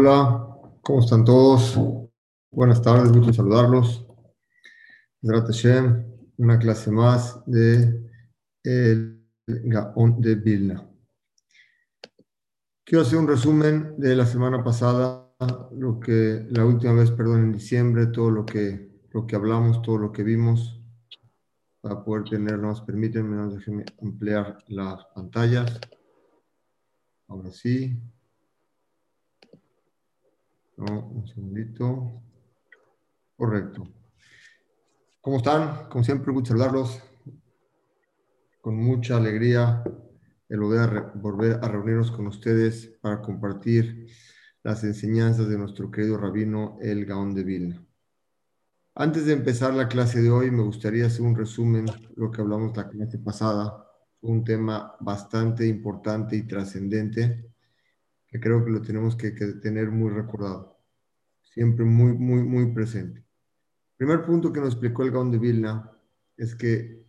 Hola, ¿cómo están todos? Buenas tardes, gusto saludarlos. una clase más de el Gaon de Vilna. Quiero hacer un resumen de la semana pasada, lo que la última vez, perdón, en diciembre, todo lo que, lo que hablamos, todo lo que vimos, para poder tener, nos permiten, déjenme ampliar las pantallas. Ahora sí. Un segundito. Correcto. ¿Cómo están? Como siempre, gusto saludarlos. Con mucha alegría el volver volver a reunirnos con ustedes para compartir las enseñanzas de nuestro querido rabino El Gaón de Vilna. Antes de empezar la clase de hoy, me gustaría hacer un resumen de lo que hablamos la clase pasada. Un tema bastante importante y trascendente que creo que lo tenemos que, tener muy recordado, siempre muy, muy, muy presente. primer punto que nos explicó el Gaón de Vilna es que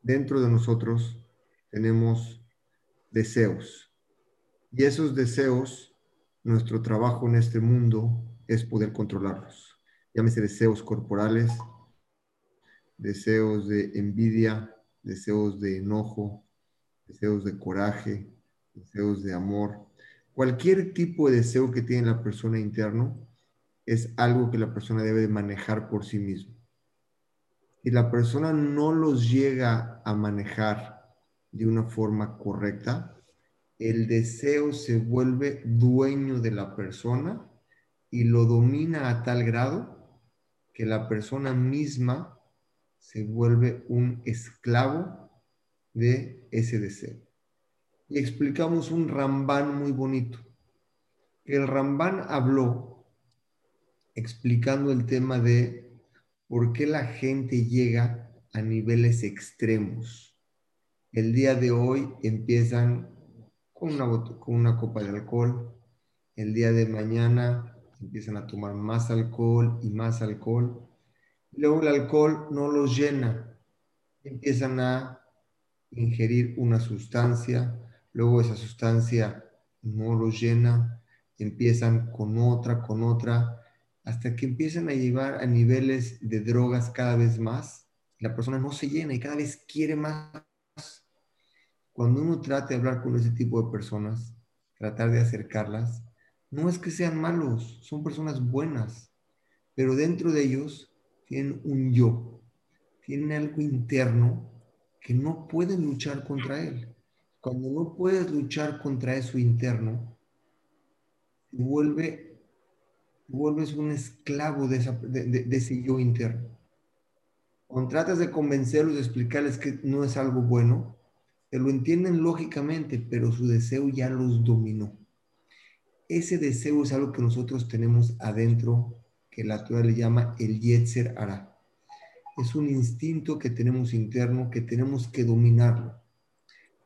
dentro de nosotros tenemos deseos y esos deseos, nuestro trabajo en este mundo es poder controlarlos. Llámese deseos corporales, deseos de envidia, deseos de enojo, deseos de coraje, deseos de amor, Cualquier tipo de deseo que tiene la persona interno es algo que la persona debe manejar por sí misma. Si la persona no los llega a manejar de una forma correcta, el deseo se vuelve dueño de la persona y lo domina a tal grado que la persona misma se vuelve un esclavo de ese deseo y explicamos un Rambán muy bonito. El Rambán habló explicando el tema de por qué la gente llega a niveles extremos. El día de hoy empiezan con una, con una copa de alcohol, el día de mañana empiezan a tomar más alcohol y más alcohol. Luego el alcohol no los llena, empiezan a ingerir una sustancia, luego esa sustancia no los llena, empiezan con otra, con otra, hasta que empiezan a llevar a niveles de drogas cada vez más, la persona no se llena y cada vez quiere más. Cuando uno trata de hablar con ese tipo de personas, tratar de acercarlas, no es que sean malos, son personas buenas, pero dentro de ellos tienen un yo, tienen algo interno que no pueden luchar contra él. Cuando no puedes luchar contra eso interno, vuelve, vuelves un esclavo de, de, ese yo interno. Cuando tratas de convencerlos, de explicarles que no es algo bueno, te lo entienden lógicamente, pero su deseo ya los dominó. Ese deseo es algo que nosotros tenemos adentro, que la Torah le llama el Yetzer Ara. Es un instinto que tenemos interno, que tenemos que dominarlo.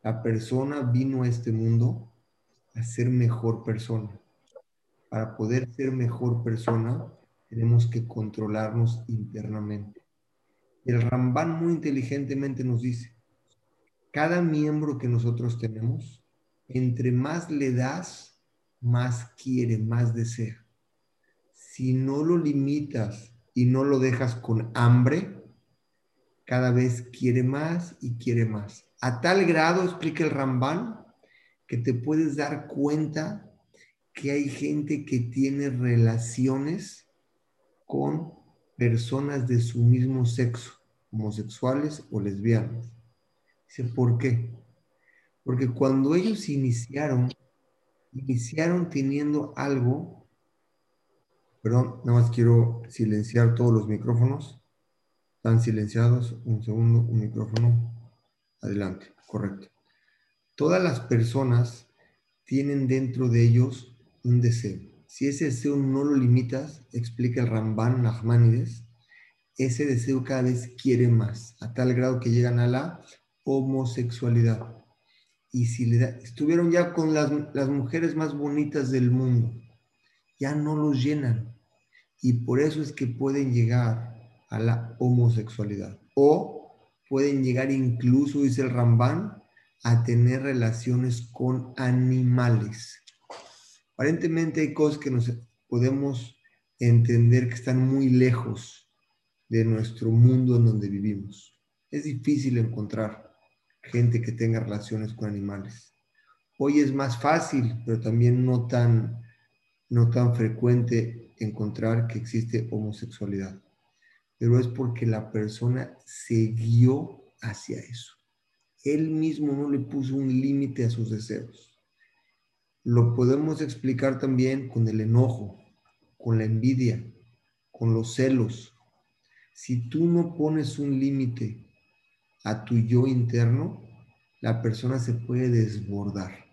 La persona vino a este mundo a ser mejor persona. Para poder ser mejor persona, tenemos que controlarnos internamente. El Rambán muy inteligentemente nos dice, cada miembro que nosotros tenemos, entre más le das, más quiere, más desea. Si no lo limitas y no lo dejas con hambre, cada vez quiere más y quiere más. A tal grado, explica el Rambán, que te puedes dar cuenta que hay gente que tiene relaciones con personas de su mismo sexo, homosexuales o lesbianas. Dice, ¿por qué? Porque cuando ellos iniciaron, iniciaron teniendo algo, perdón, nada más quiero silenciar todos los micrófonos, están silenciados, un segundo, un micrófono. Adelante, correcto. Todas las personas tienen dentro de ellos un deseo. Si ese deseo no lo limitas, explica el Ramban Nachmanides, ese deseo cada vez quiere más, a tal grado que llegan a la homosexualidad. Y si le estuvieron ya con las, las mujeres más bonitas del mundo, ya no los llenan. Y por eso es que pueden llegar a la homosexualidad. O pueden llegar incluso, dice el Rambán, a tener relaciones con animales. Aparentemente hay cosas que nos podemos entender que están muy lejos de nuestro mundo en donde vivimos. Es difícil encontrar gente que tenga relaciones con animales. Hoy es más fácil, pero también no tan, no tan frecuente encontrar que existe homosexualidad. Pero es porque la persona se guió hacia eso. Él mismo no le puso un límite a sus deseos. Lo podemos explicar también con el enojo, con la envidia, con los celos. Si tú no pones un límite a tu yo interno, la persona se puede desbordar.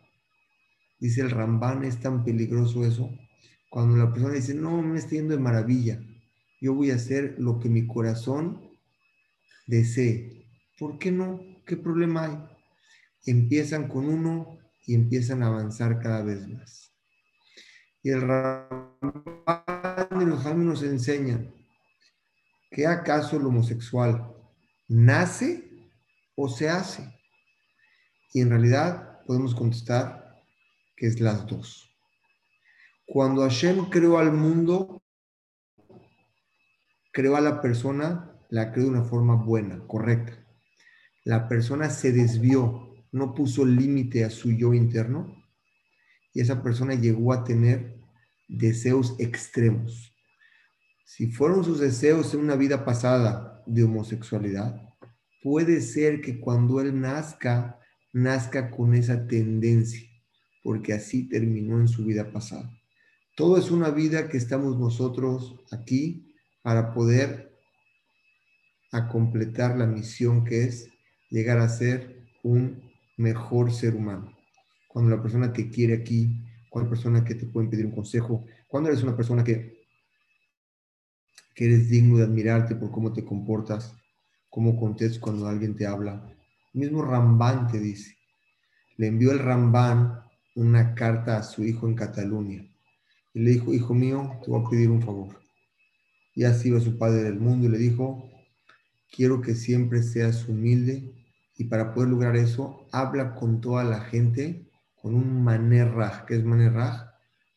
Dice el Rambán, es tan peligroso eso, cuando la persona dice, no, me estoy yendo de maravilla, yo voy a hacer lo que mi corazón desee. ¿Por qué no? ¿Qué problema hay? Empiezan con uno y empiezan a avanzar cada vez más. Y el Rambán y los nos enseñan que acaso el homosexual nace o se hace. Y en realidad podemos contestar que es las dos. Cuando Hashem creó al mundo, creó a la persona, la creó de una forma buena, correcta. La persona se desvió, no puso límite a su yo interno y esa persona llegó a tener deseos extremos. Si fueron sus deseos en una vida pasada de homosexualidad, puede ser que cuando él nazca nazca con esa tendencia, porque así terminó en su vida pasada. Todo es una vida que estamos nosotros aquí para poder a completar la misión que es llegar a ser un mejor ser humano. Cuando la persona te quiere aquí, cuando persona que te puede pedir un consejo, cuando eres una persona que, que eres digno de admirarte por cómo te comportas, cómo contestas cuando alguien te habla, mismo Rambán te dice. Le envió el Rambán una carta a su hijo en Cataluña. Y le dijo, hijo mío, te voy a pedir un favor. Y así iba su padre del mundo y le dijo, quiero que siempre seas humilde y para poder lograr eso, habla con toda la gente con un manerraj, que es manerraj,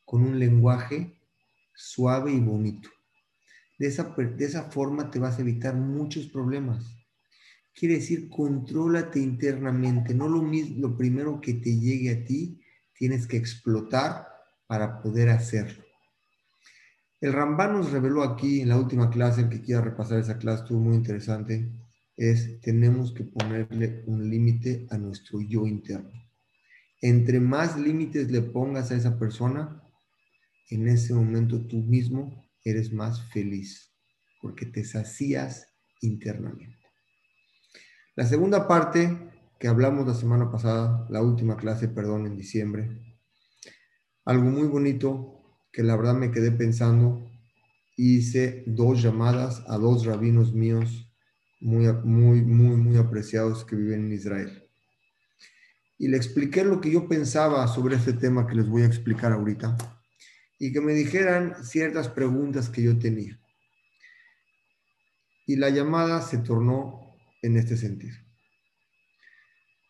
con un lenguaje suave y bonito. De esa, de esa forma te vas a evitar muchos problemas. Quiere decir, contrólate internamente, no lo lo primero que te llegue a ti, tienes que explotar para poder hacerlo. El Rambán nos reveló aquí en la última clase, el que quiera repasar esa clase estuvo muy interesante, es tenemos que ponerle un límite a nuestro yo interno. Entre más límites le pongas a esa persona, en ese momento tú mismo eres más feliz, porque te sacías internamente. La segunda parte que hablamos la semana pasada, la última clase, perdón, en diciembre, algo muy bonito que la verdad me quedé pensando, hice dos llamadas a dos rabinos míos muy, muy, muy, muy apreciados que viven en Israel. Y le expliqué lo que yo pensaba sobre este tema que les voy a explicar ahorita y que me dijeran ciertas preguntas que yo tenía. Y la llamada se tornó en este sentido.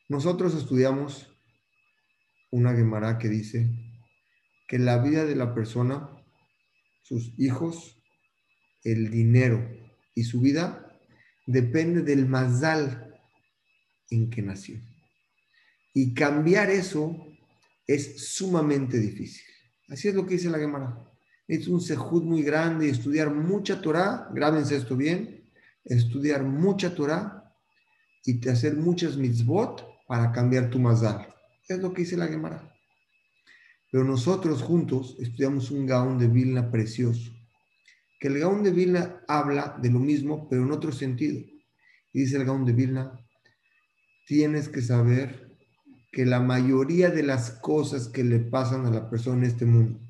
Nosotros estudiamos una Gemara que dice que la vida de la persona, sus hijos, el dinero y su vida depende del mazal en que nació. Y cambiar eso es sumamente difícil. Así es lo que dice la Gemara. Es un sejud muy grande, estudiar mucha Torah, grábense esto bien, estudiar mucha Torah y hacer muchas mitzvot para cambiar tu mazal. Es lo que dice la Gemara. Pero nosotros juntos estudiamos un Gaón de Vilna precioso. Que el Gaón de Vilna habla de lo mismo, pero en otro sentido. Y dice el Gaón de Vilna, tienes que saber que la mayoría de las cosas que le pasan a la persona en este mundo,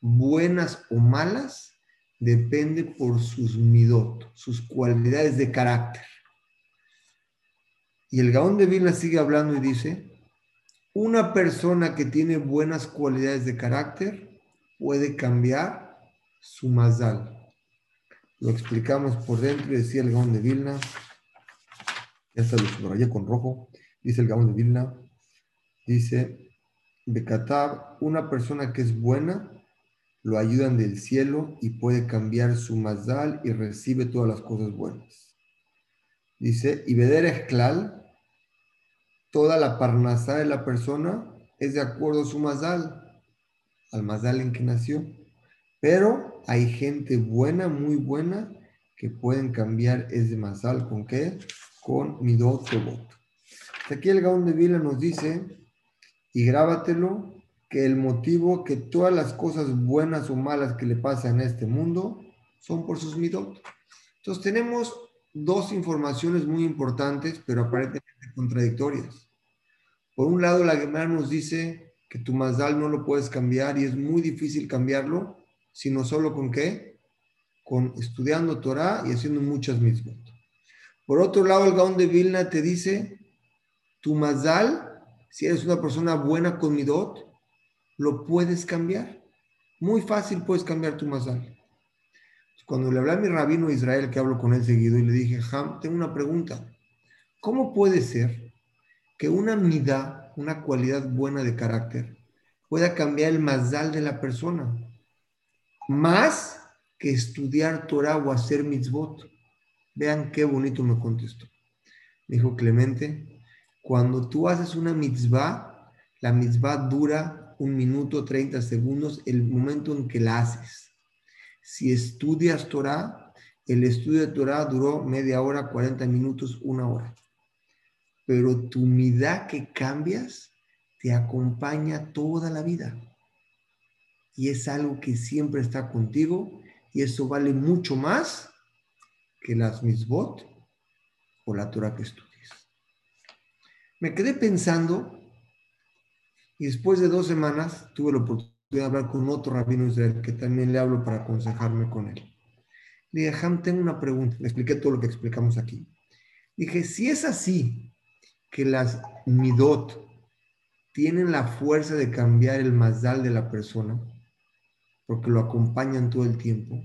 buenas o malas, depende por sus midot, sus cualidades de carácter. Y el Gaón de Vilna sigue hablando y dice, una persona que tiene buenas cualidades de carácter puede cambiar su mazal. Lo explicamos por dentro, decía el Gaón de Vilna. Ya está lo subrayé con rojo. Dice el Gaón de Vilna. Dice, Bekatab, una persona que es buena, lo ayudan del cielo y puede cambiar su mazal y recibe todas las cosas buenas. Dice, y Beder Esclal, toda la parnasá de la persona es de acuerdo a su mazal, al mazal en que nació. Pero hay gente buena, muy buena, que pueden cambiar ese mazal con qué? Con midot voto. Aquí el Gaón de Vila nos dice, y grábatelo, que el motivo que todas las cosas buenas o malas que le pasan en este mundo son por sus midot. Entonces tenemos dos informaciones muy importantes, pero aparentemente contradictorias. Por un lado, la Gemara nos dice que tu mazal no lo puedes cambiar y es muy difícil cambiarlo, sino solo con qué? Con estudiando Torah y haciendo muchas mismas. Por otro lado, el Gaón de Vilna te dice, tu mazal, si eres una persona buena con midot, lo puedes cambiar. Muy fácil puedes cambiar tu mazal. Cuando le hablé a mi rabino Israel, que hablo con él seguido, y le dije, Ham, tengo una pregunta. ¿Cómo puede ser que una midá, una cualidad buena de carácter, pueda cambiar el mazal de la persona? Más que estudiar Torah o hacer mitzvot. Vean qué bonito me contestó. Dijo Clemente, cuando tú haces una mitzvah, la mitzvah dura un minuto, 30 segundos, el momento en que la haces. Si estudias Torah, el estudio de Torah duró media hora, 40 minutos, una hora. Pero tu midá que cambias te acompaña toda la vida. Y es algo que siempre está contigo y eso vale mucho más que las misbot o la Torah que estudies. Me quedé pensando y después de dos semanas tuve la oportunidad de hablar con otro rabino israel que también le hablo para aconsejarme con él. Le dije, Ham, tengo una pregunta. Le expliqué todo lo que explicamos aquí. Dije, si es así, que las midot tienen la fuerza de cambiar el mazal de la persona, porque lo acompañan todo el tiempo,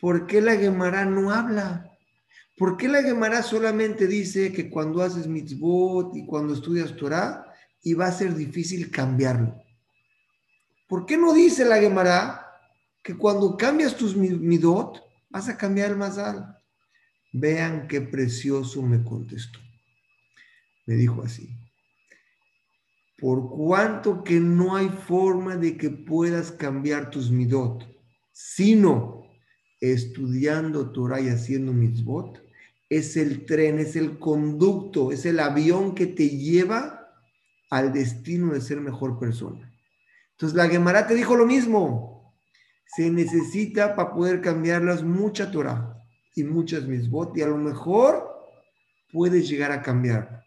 ¿por qué la Gemara no habla? ¿Por qué la Gemara solamente dice que cuando haces mitzvot y cuando estudias Torah, y va a ser difícil cambiarlo. ¿Por qué no dice la Gemara que cuando cambias tus midot vas a cambiar el mazal? Vean qué precioso me contestó. Me dijo así. Por cuanto que no hay forma de que puedas cambiar tus midot, sino estudiando Torah y haciendo mitzvot, es el tren, es el conducto, es el avión que te lleva al destino de ser mejor persona. Entonces la Gemara te dijo lo mismo. Se necesita para poder cambiarlas mucha Torah y muchas misbot y a lo mejor puedes llegar a cambiar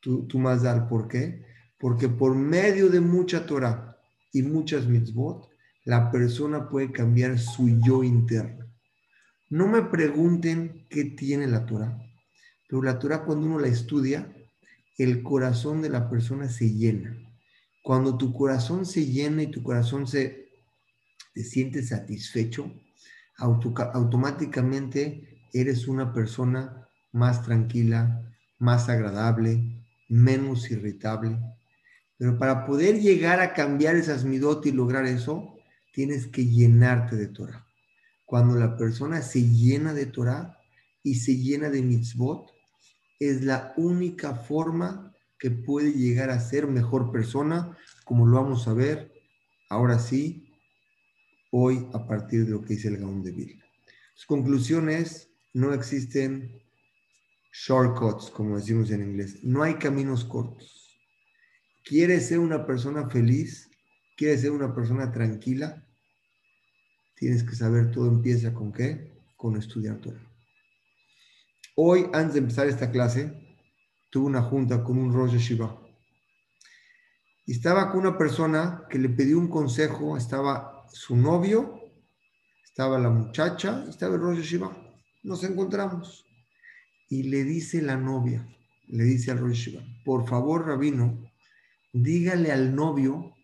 tu, tu mazal. ¿Por qué? Porque por medio de mucha Torah y muchas mitzvot, la persona puede cambiar su yo interno. No me pregunten qué tiene la Torah, pero la Torah cuando uno la estudia, el corazón de la persona se llena. Cuando tu corazón se llena y tu corazón se te siente satisfecho, automáticamente eres una persona más tranquila, más agradable, menos irritable. Pero para poder llegar a cambiar esas midot y lograr eso, tienes que llenarte de Torah. Cuando la persona se llena de Torah y se llena de mitzvot, es la única forma que puede llegar a ser mejor persona, como lo vamos a ver ahora sí, hoy a partir de lo que dice el Gaón de Vilna. Su conclusión es, no existen shortcuts, como decimos en inglés, no hay caminos cortos. ¿Quieres ser una persona feliz? ¿Quieres ser una persona tranquila? Tienes que saber, todo empieza con qué? Con estudiar todo. Hoy, antes de empezar esta clase, tuve una junta con un Rosh Shiva. Y estaba con una persona que le pidió un consejo, estaba su novio, estaba la muchacha, estaba el Rosh Shiva. Nos encontramos. Y le dice la novia, le dice al Rosh por favor, rabino, dígale al novio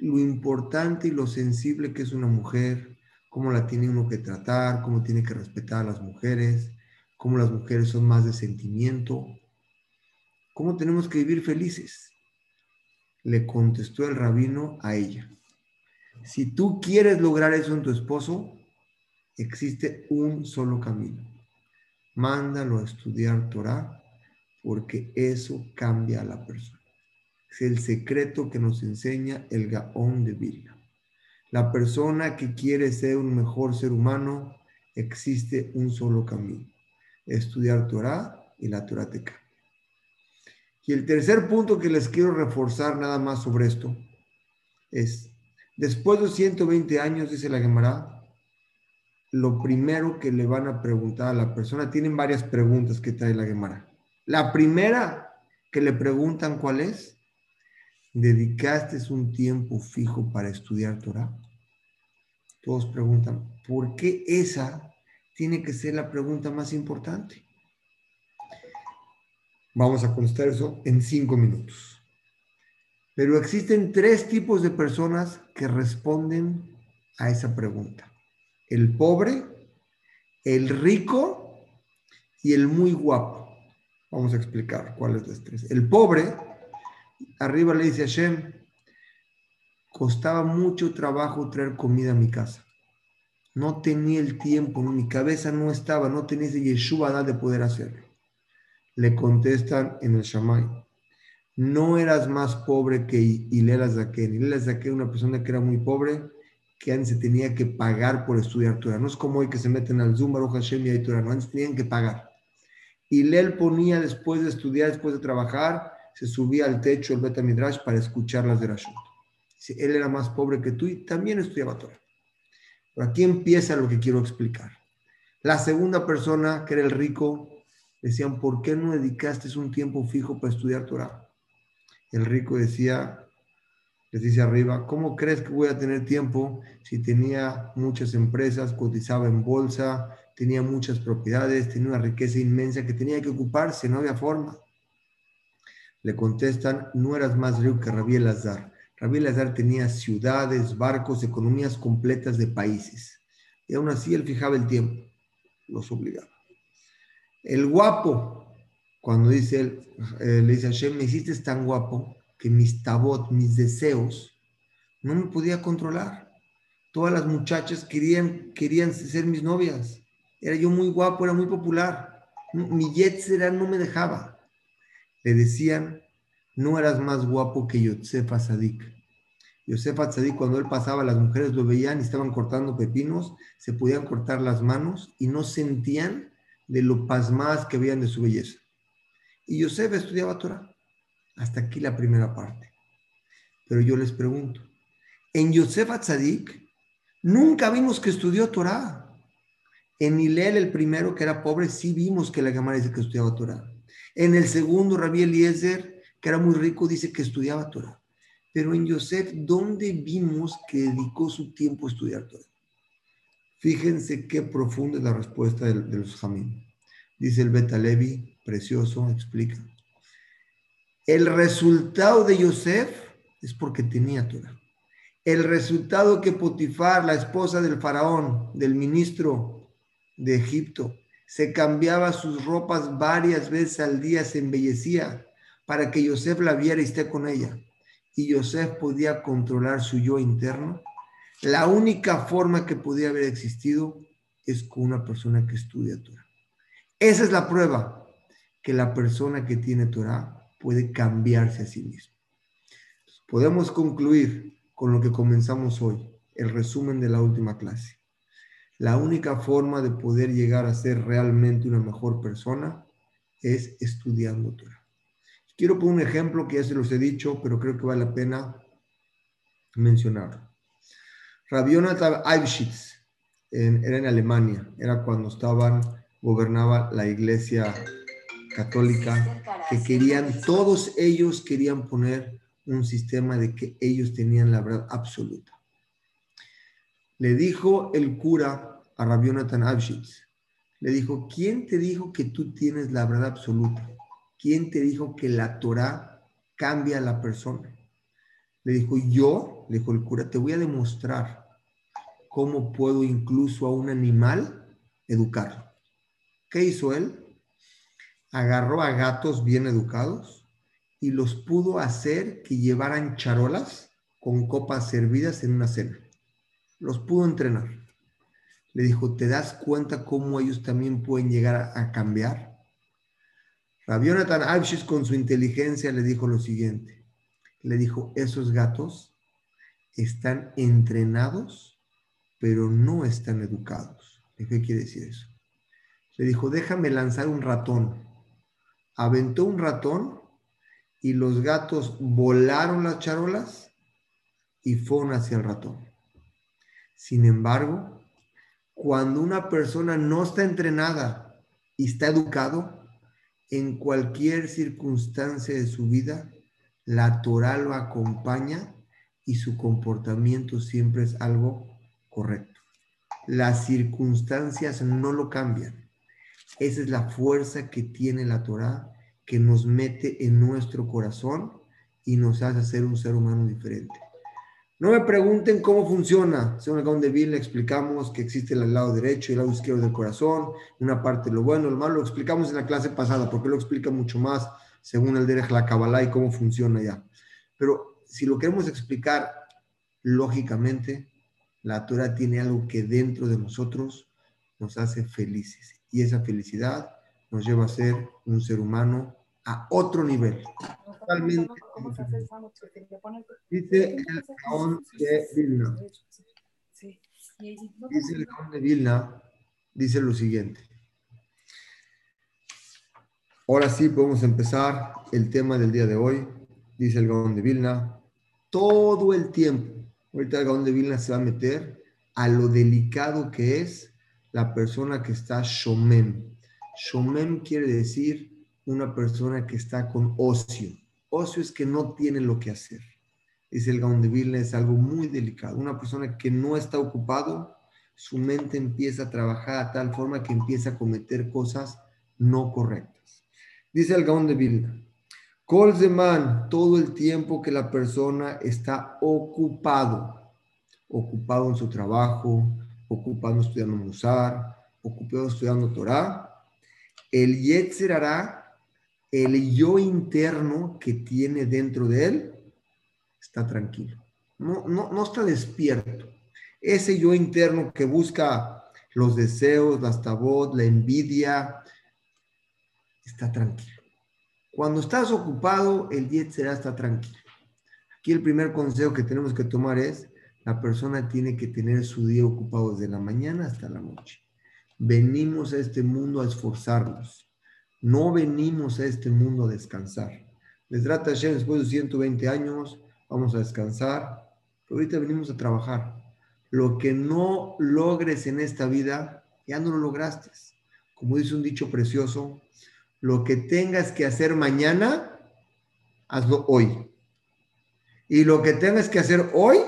lo importante y lo sensible que es una mujer, cómo la tiene uno que tratar, cómo tiene que respetar a las mujeres, cómo las mujeres son más de sentimiento, cómo tenemos que vivir felices. Le contestó el rabino a ella. Si tú quieres lograr eso en tu esposo, existe un solo camino. Mándalo a estudiar Torah porque eso cambia a la persona. Es el secreto que nos enseña el Gaón de Vilna. La persona que quiere ser un mejor ser humano, existe un solo camino. Estudiar Torah y la Torah te cambia. Y el tercer punto que les quiero reforzar nada más sobre esto es, después de 120 años, dice la Gemara, lo primero que le van a preguntar a la persona, tienen varias preguntas que trae la Gemara. La primera que le preguntan cuál es, ¿dedicaste un tiempo fijo para estudiar Torah? Todos preguntan, ¿por qué esa tiene que ser la pregunta más importante? Vamos a contestar eso en cinco minutos. Pero existen tres tipos de personas que responden a esa pregunta. El pobre, el rico y el muy guapo. Vamos a explicar cuáles de los tres. El pobre, arriba le dice a Hashem, costaba mucho trabajo traer comida a mi casa. No tenía el tiempo, mi cabeza no estaba, no tenía ese yeshuva de poder hacerlo le contestan en el Shamay, no eras más pobre que Ilela Zaken. Ilela Zaken, una persona que era muy pobre, que antes se tenía que pagar por estudiar Torah. No es como hoy que se meten al Zoom, Baruch Hashem y hay Torah. No, antes tenían que pagar. Ilel ponía después de estudiar, después de trabajar, se subía al techo del Beta Midrash para escuchar las de Rashut. Él era más pobre que tú y también estudiaba Torah. Pero aquí empieza lo que quiero explicar. La segunda persona, que era el rico, decían, ¿por qué no dedicaste un tiempo fijo para estudiar Torah? El rico decía, les dice arriba, ¿cómo crees que voy a tener tiempo si tenía muchas empresas, cotizaba en bolsa, tenía muchas propiedades, tenía una riqueza inmensa que tenía que ocuparse, no había forma? Le contestan, no eras más rico que Rabí Elazar. Rabí Elazar tenía ciudades, barcos, economías completas de países. Y aún así él fijaba el tiempo, los obligaba. El guapo, cuando dice él, eh, le dice a Hashem, me hiciste tan guapo que mis tabot, mis deseos, no me podía controlar. Todas las muchachas querían, querían ser mis novias. Era yo muy guapo, era muy popular. Mi yetzera no me dejaba. Le decían, no eras más guapo que Yosef Azadik. Yosef Azadik, cuando él pasaba, las mujeres lo veían y estaban cortando pepinos, se podían cortar las manos y no sentían de lo pasmadas que veían de su belleza. Y Yosef estudiaba Torah. Hasta aquí la primera parte. Pero yo les pregunto, en Yosef Atzadik nunca vimos que estudió Torah. En Hilel, el primero que era pobre, sí vimos que la Gemara dice que estudiaba Torah. En el segundo, Rabbi Eliezer, que era muy rico, dice que estudiaba Torah. Pero en Yosef, ¿dónde vimos que dedicó su tiempo a estudiar Torah? Fíjense qué profunda es la respuesta de, los Jamín. Dice el Beta Levi, precioso, explica. El resultado de Yosef es porque tenía Torah. El resultado que Potifar, la esposa del faraón, del ministro de Egipto, se cambiaba sus ropas varias veces al día, se embellecía para que Yosef la viera y esté con ella. Y Yosef podía controlar su yo interno la única forma que podía haber existido es con una persona que estudia Torah. Esa es la prueba que la persona que tiene Torah puede cambiarse a sí mismo. Podemos concluir con lo que comenzamos hoy, el resumen de la última clase. La única forma de poder llegar a ser realmente una mejor persona es estudiando Torah. Quiero poner un ejemplo que ya se los he dicho, pero creo que vale la pena mencionarlo. Rabbi Jonathan era en Alemania, era cuando estaban, gobernaba la iglesia católica, que querían, todos ellos querían poner un sistema de que ellos tenían la verdad absoluta. Le dijo el cura a Rabbi Jonathan le dijo, ¿quién te dijo que tú tienes la verdad absoluta? ¿Quién te dijo que la Torah cambia a la persona? Le dijo, yo, le dijo el cura, te voy a demostrar cómo puedo incluso a un animal educarlo. ¿Qué hizo él? Agarró a gatos bien educados y los pudo hacer que llevaran charolas con copas servidas en una cena. Los pudo entrenar. Le dijo, ¿te das cuenta cómo ellos también pueden llegar a, cambiar? Rabionatan Abshis con su inteligencia le dijo lo siguiente. Le dijo, esos gatos están entrenados, pero no están educados. ¿Qué quiere decir eso? Le dijo, déjame lanzar un ratón. Aventó un ratón y los gatos volaron las charolas y fueron hacia el ratón. Sin embargo, cuando una persona no está entrenada y está educado, en cualquier circunstancia de su vida, la Torah lo acompaña y su comportamiento siempre es algo correcto. Las circunstancias no lo cambian. Esa es la fuerza que tiene la Torah que nos mete en nuestro corazón y nos hace ser un ser humano diferente. No me pregunten cómo funciona. Según el de Bill, le explicamos que existe el lado derecho y el lado izquierdo del corazón, una parte lo bueno, lo malo. Lo explicamos en la clase pasada, porque lo explica mucho más según el Derech la Kabbalah y cómo funciona ya. Pero si lo queremos explicar lógicamente, la Torah tiene algo que dentro de nosotros nos hace felices. Y esa felicidad nos lleva a ser un ser humano a otro nivel. Totalmente. Dice el Gaón de Vilna. Dice el Gaón de Vilna, dice lo siguiente. Ahora sí podemos empezar el tema del día de hoy. Dice el Gaón de Vilna. Todo el tiempo. Ahorita el Gaón de Vilna se va a meter a lo delicado que es la persona que está shomem, Shomem quiere decir una persona que está con ocio. Ocio es que no tiene lo que hacer. Dice el Gaon de Vilna, es algo muy delicado. Una persona que no está ocupado, su mente empieza a trabajar a tal forma que empieza a cometer cosas no correctas. Dice el Gaon de Vilna, Colzeman, todo el tiempo que la persona está ocupado, ocupado en su trabajo, ocupado estudiando Musar, ocupado estudiando Torah, el Yetzer hará, el yo interno que tiene dentro de él, está tranquilo. No, no, no está despierto. Ese yo interno que busca los deseos, las tabot, la envidia, está tranquilo. Cuando estás ocupado, el Yetzer está tranquilo. Aquí el primer consejo que tenemos que tomar es, la persona tiene que tener su día ocupado desde la mañana hasta la noche. Venimos a este mundo a esforzarnos. No venimos a este mundo a descansar. Les trata después de 120 años, vamos a descansar. Pero ahorita venimos a trabajar. Lo que no logres en esta vida, ya no lo lograste. Como dice un dicho precioso, lo que tengas que hacer mañana, hazlo hoy. Y lo que tengas que hacer hoy,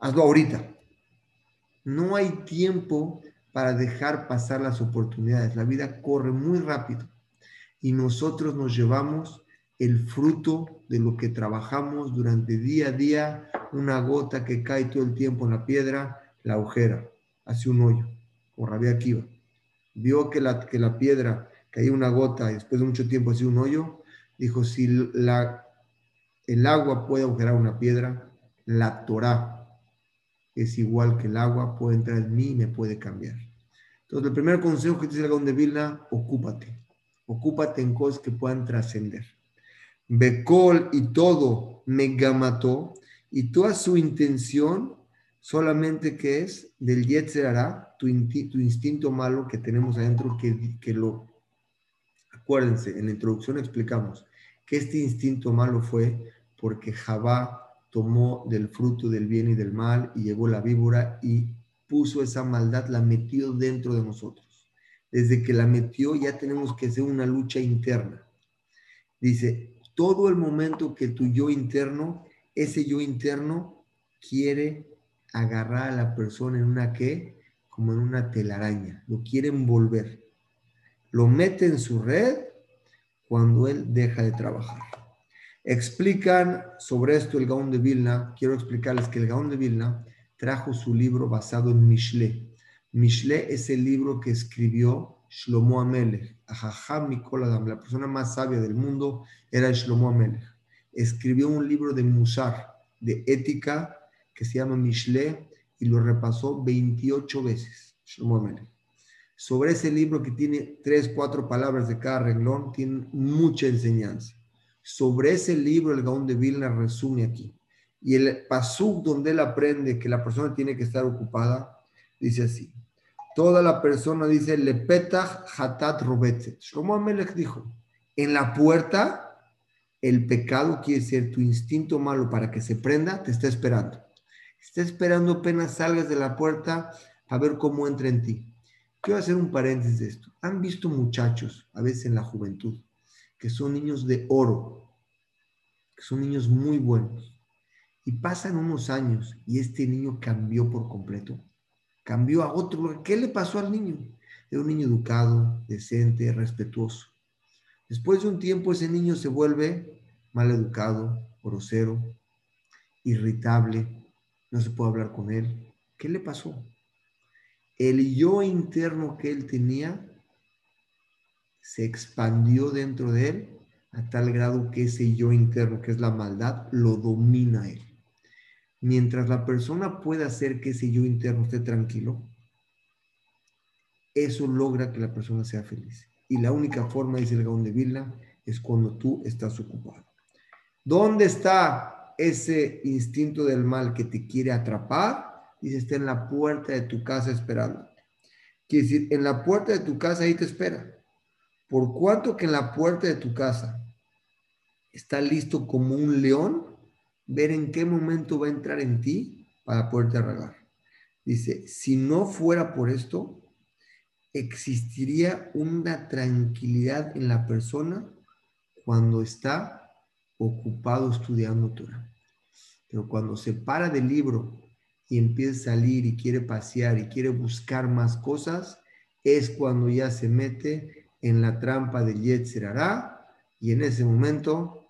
hazlo ahorita. No hay tiempo para dejar pasar las oportunidades. La vida corre muy rápido y nosotros nos llevamos el fruto de lo que trabajamos durante día a día, una gota que cae todo el tiempo en la piedra, la agujera, hace un hoyo, o Rabia Akiva. Vio que la, que la piedra caía una gota y después de mucho tiempo hacía un hoyo, dijo, si la, el agua puede agujerar una piedra, la Torah es igual que el agua, puede entrar en mí y me puede cambiar. Entonces, el primer consejo que te dice el de Vilna, ocúpate. Ocúpate en cosas que puedan trascender. Becol y todo me gamató y toda su intención solamente que es del Yetzerara, tu, tu instinto malo que tenemos adentro, que, lo... Acuérdense, en la introducción explicamos que este instinto malo fue porque Javá tomó del fruto del bien y del mal y llegó la víbora y puso esa maldad, la metió dentro de nosotros. Desde que la metió ya tenemos que hacer una lucha interna. Dice, todo el momento que tu yo interno, ese yo interno quiere agarrar a la persona en una que, como en una telaraña, lo quiere envolver. Lo mete en su red cuando él deja de trabajar. Explican sobre esto el Gaón de Vilna. Quiero explicarles que el Gaón de Vilna trajo su libro basado en Mishle. Mishle es el libro que escribió Shlomo Amelech. Ajajam Mikoladam, la persona más sabia del mundo, era Shlomo Amelech. escribió un libro de Musar, de ética, que se llama Mishle, y lo repasó 28 veces. Sobre ese libro que tiene tres, cuatro palabras de cada renglón, tiene mucha enseñanza. Sobre ese libro el Gaón de Vilna resume aquí. Y el pasuk donde él aprende que la persona tiene que estar ocupada, dice así. Toda la persona dice, le petach hatat robetzet. Shlomo Amelech dijo, en la puerta, el pecado quiere ser tu instinto malo para que se prenda, te está esperando. Está esperando apenas salgas de la puerta a ver cómo entra en ti. Quiero hacer un paréntesis de esto. ¿Han visto muchachos, a veces en la juventud, que son niños de oro, que son niños muy buenos, y pasan unos años y este niño cambió por completo? Cambió a otro. ¿Qué le pasó al niño? Era un niño educado, decente, respetuoso. Después de un tiempo ese niño se vuelve mal educado, grosero, irritable, no se puede hablar con él. ¿Qué le pasó? El yo interno que él tenía se expandió dentro de él a tal grado que ese yo interno, que es la maldad, lo domina él. Mientras la persona pueda hacer que ese yo interno esté tranquilo, eso logra que la persona sea feliz. Y la única forma, dice el Gaón de Vilna, es cuando tú estás ocupado. ¿Dónde está ese instinto del mal que te quiere atrapar, dice, está en la puerta de tu casa esperando. Quiere decir, en la puerta de tu casa ahí te espera. Por cuanto que en la puerta de tu casa está listo como un león, ver en qué momento va a entrar en ti para poderte arreglar. Dice, si no fuera por esto, existiría una tranquilidad en la persona cuando está ocupado estudiando Torah. Pero cuando se para del libro y empieza a salir y quiere pasear y quiere buscar más cosas, es cuando ya se mete en la trampa de Yetzer y en ese momento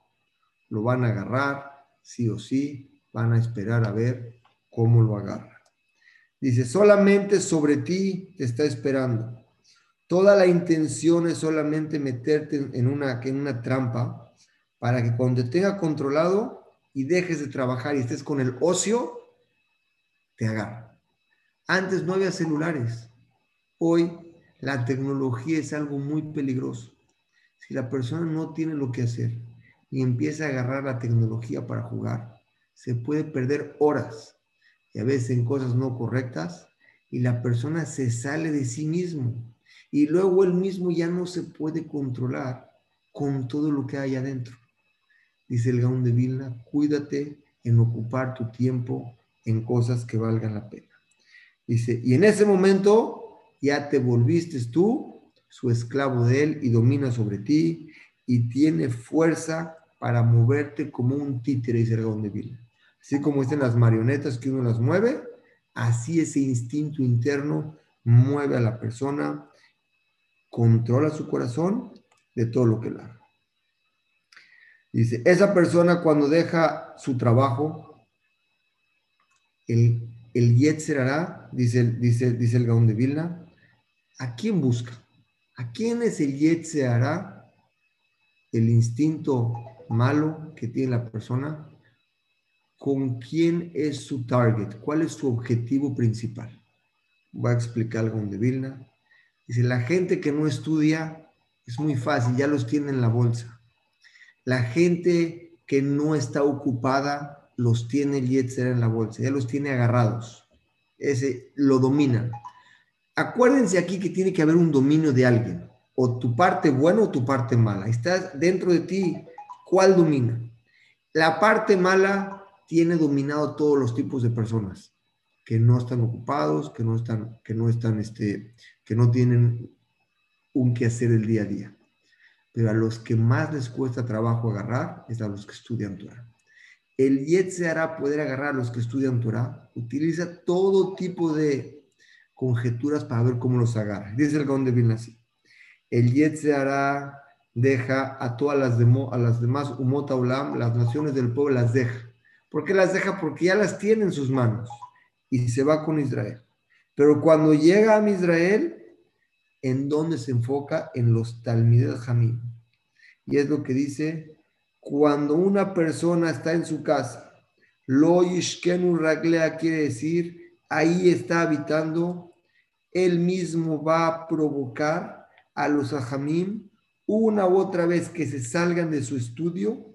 lo van a agarrar, sí o sí, van a esperar a ver cómo lo agarra. Dice, solamente sobre ti te está esperando. Toda la intención es solamente meterte en una, en una trampa para que cuando te tenga controlado y dejes de trabajar y estés con el ocio, te agarra. Antes no había celulares. Hoy la tecnología es algo muy peligroso. Si la persona no tiene lo que hacer y empieza a agarrar la tecnología para jugar, se puede perder horas y a veces en cosas no correctas y la persona se sale de sí mismo. Y luego él mismo ya no se puede controlar con todo lo que hay adentro. Dice el Gaón de Vilna, cuídate en ocupar tu tiempo en cosas que valgan la pena. Dice, y en ese momento ya te volviste tú su esclavo de él y domina sobre ti y tiene fuerza para moverte como un títere, dice Gaón de Vilna. Así como están las marionetas que uno las mueve, así ese instinto interno mueve a la persona, controla su corazón de todo lo que la Dice, esa persona cuando deja su trabajo, el, el Yetzer dice, dice, dice el Gaón de Vilna, ¿a quién busca? ¿A quién es el Yetzer el instinto malo que tiene la persona? ¿Con quién es su target? ¿Cuál es su objetivo principal? Voy a explicar Gaón de Vilna. Dice, la gente que no estudia es muy fácil, ya los tiene en la bolsa la gente que no está ocupada los tiene el Yetzer en la bolsa, ya los tiene agarrados. Ese lo dominan. Acuérdense aquí que tiene que haber un dominio de alguien, o tu parte buena o tu parte mala. Estás dentro de ti, ¿cuál domina? La parte mala tiene dominado todos los tipos de personas que no están ocupados, que no están, que no están, este, que no tienen un quehacer el día a día pero a los que más les cuesta trabajo agarrar es a los que estudian Torah. El Yet se hará poder agarrar a los que estudian Torah, utiliza todo tipo de conjeturas para ver cómo los agarra. Dice el Gaon de Vilna El Yet se hará, deja a todas las, a las demás Umota Ulam, las naciones del pueblo las deja. ¿Por qué las deja? Porque ya las tiene en sus manos y se va con Israel. Pero cuando llega a Israel, ¿en dónde se enfoca? En los Talmidel Jamim. Y es lo que dice, Cuando una persona está en su casa, lo yishkenu raglea quiere decir, ahí está habitando, él mismo va a provocar a los ajamim una u otra vez que se salgan de su estudio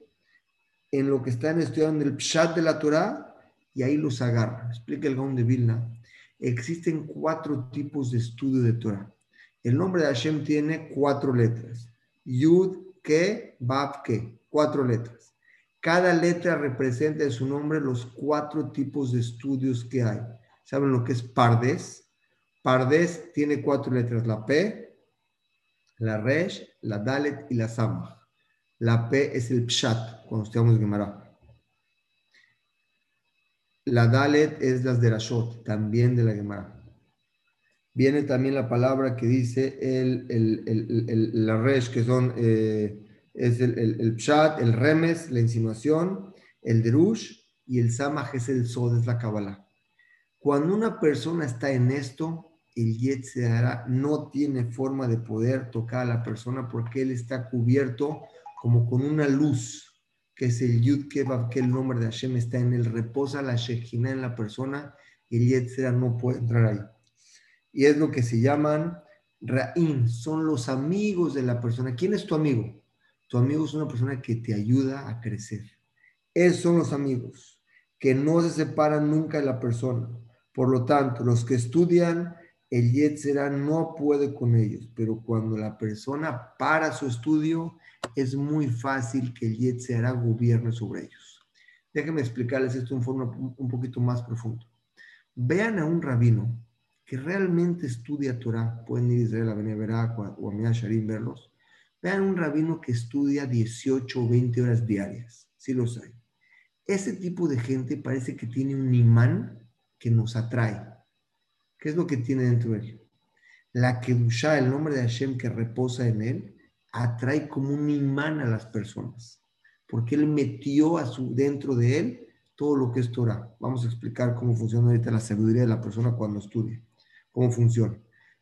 en lo que están estudiando el Pshat de la Torah y ahí los agarra. Explica el Gaon de Vilna. Existen cuatro tipos de estudio de Torah. El nombre de Hashem tiene cuatro letras. Yud, Ke, Bab, Ke. Cuatro letras. Cada letra representa en su nombre los cuatro tipos de estudios que hay. ¿Saben lo que es Pardes? Pardes tiene cuatro letras. La P, la Resh, la Dalet y la Samach. La P es el Pshat, cuando estudiamos Gemara. La Dalet es las de la Shot, también de la Gemara. Viene también la palabra que dice el, el, el, la Resh, que son, eh, es el, Pshat, el Remes, la insinuación, el Derush, y el Samaj es el Sod, es la Kabbalah. Cuando una persona está en esto, el Yetzirah no tiene forma de poder tocar a la persona porque él está cubierto como con una luz, que es el Yud Kebab, que el nombre de Hashem está en él, reposa la Shekhinah en la persona y el Yetzera no puede entrar ahí. Y es lo que se llaman Ra'in, son los amigos de la persona. ¿Quién es tu amigo? Tu amigo es una persona que te ayuda a crecer. Esos son los amigos, que no se separan nunca de la persona. Por lo tanto, los que estudian, el Yetzera no puede con ellos, pero cuando la persona para su estudio, es muy fácil que el Yet se hará gobierno sobre ellos. Déjenme explicarles esto en forma un poquito más profundo. Vean a un rabino que realmente estudia Torah, pueden ir a Israel a Beneverak o a Mia Sharim verlos. Vean un rabino que estudia 18 o 20 horas diarias, si los hay. Ese tipo de gente parece que tiene un imán que nos atrae. ¿Qué es lo que tiene dentro de él? La Kedusha, el nombre de Hashem que reposa en él, atrae como un imán a las personas, porque él metió a su, dentro de él todo lo que es Torah. Vamos a explicar cómo funciona ahorita la sabiduría de la persona cuando estudia, cómo funciona.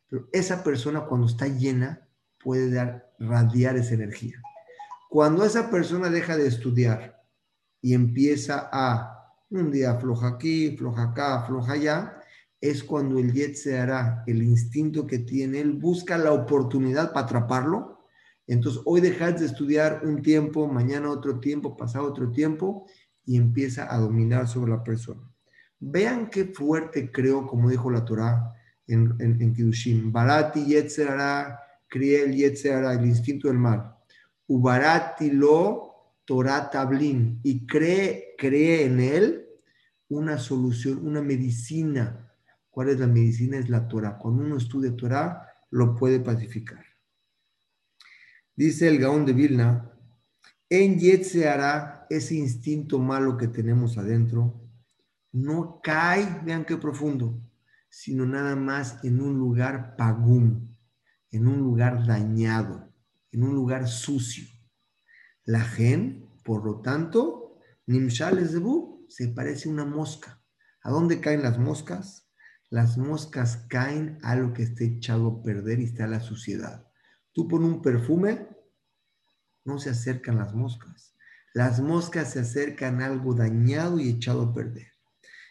Pero esa persona cuando está llena puede dar, radiar esa energía. Cuando esa persona deja de estudiar y empieza a un día floja aquí, floja acá, floja allá, es cuando el hará, el instinto que tiene, él busca la oportunidad para atraparlo entonces, hoy dejas de estudiar un tiempo, mañana otro tiempo, pasado otro tiempo, y empieza a dominar sobre la persona. Vean qué fuerte creo, como dijo la Torah en, en, en Kiddushin. Barati yetzerara, el yetzerara, el instinto del mal. Ubarati lo Torah tablin. Y cree, cree en él una solución, una medicina. ¿Cuál es la medicina? Es la Torah. Cuando uno estudia Torah, lo puede pacificar. Dice el Gaón de Vilna, en se hará ese instinto malo que tenemos adentro, no cae, vean qué profundo, sino nada más en un lugar pagún, en un lugar dañado, en un lugar sucio. La gen, por lo tanto, Nimshales de se parece a una mosca. ¿A dónde caen las moscas? Las moscas caen a lo que esté echado a perder y está la suciedad. Tú pones un perfume, no se acercan las moscas. Las moscas se acercan a algo dañado y echado a perder.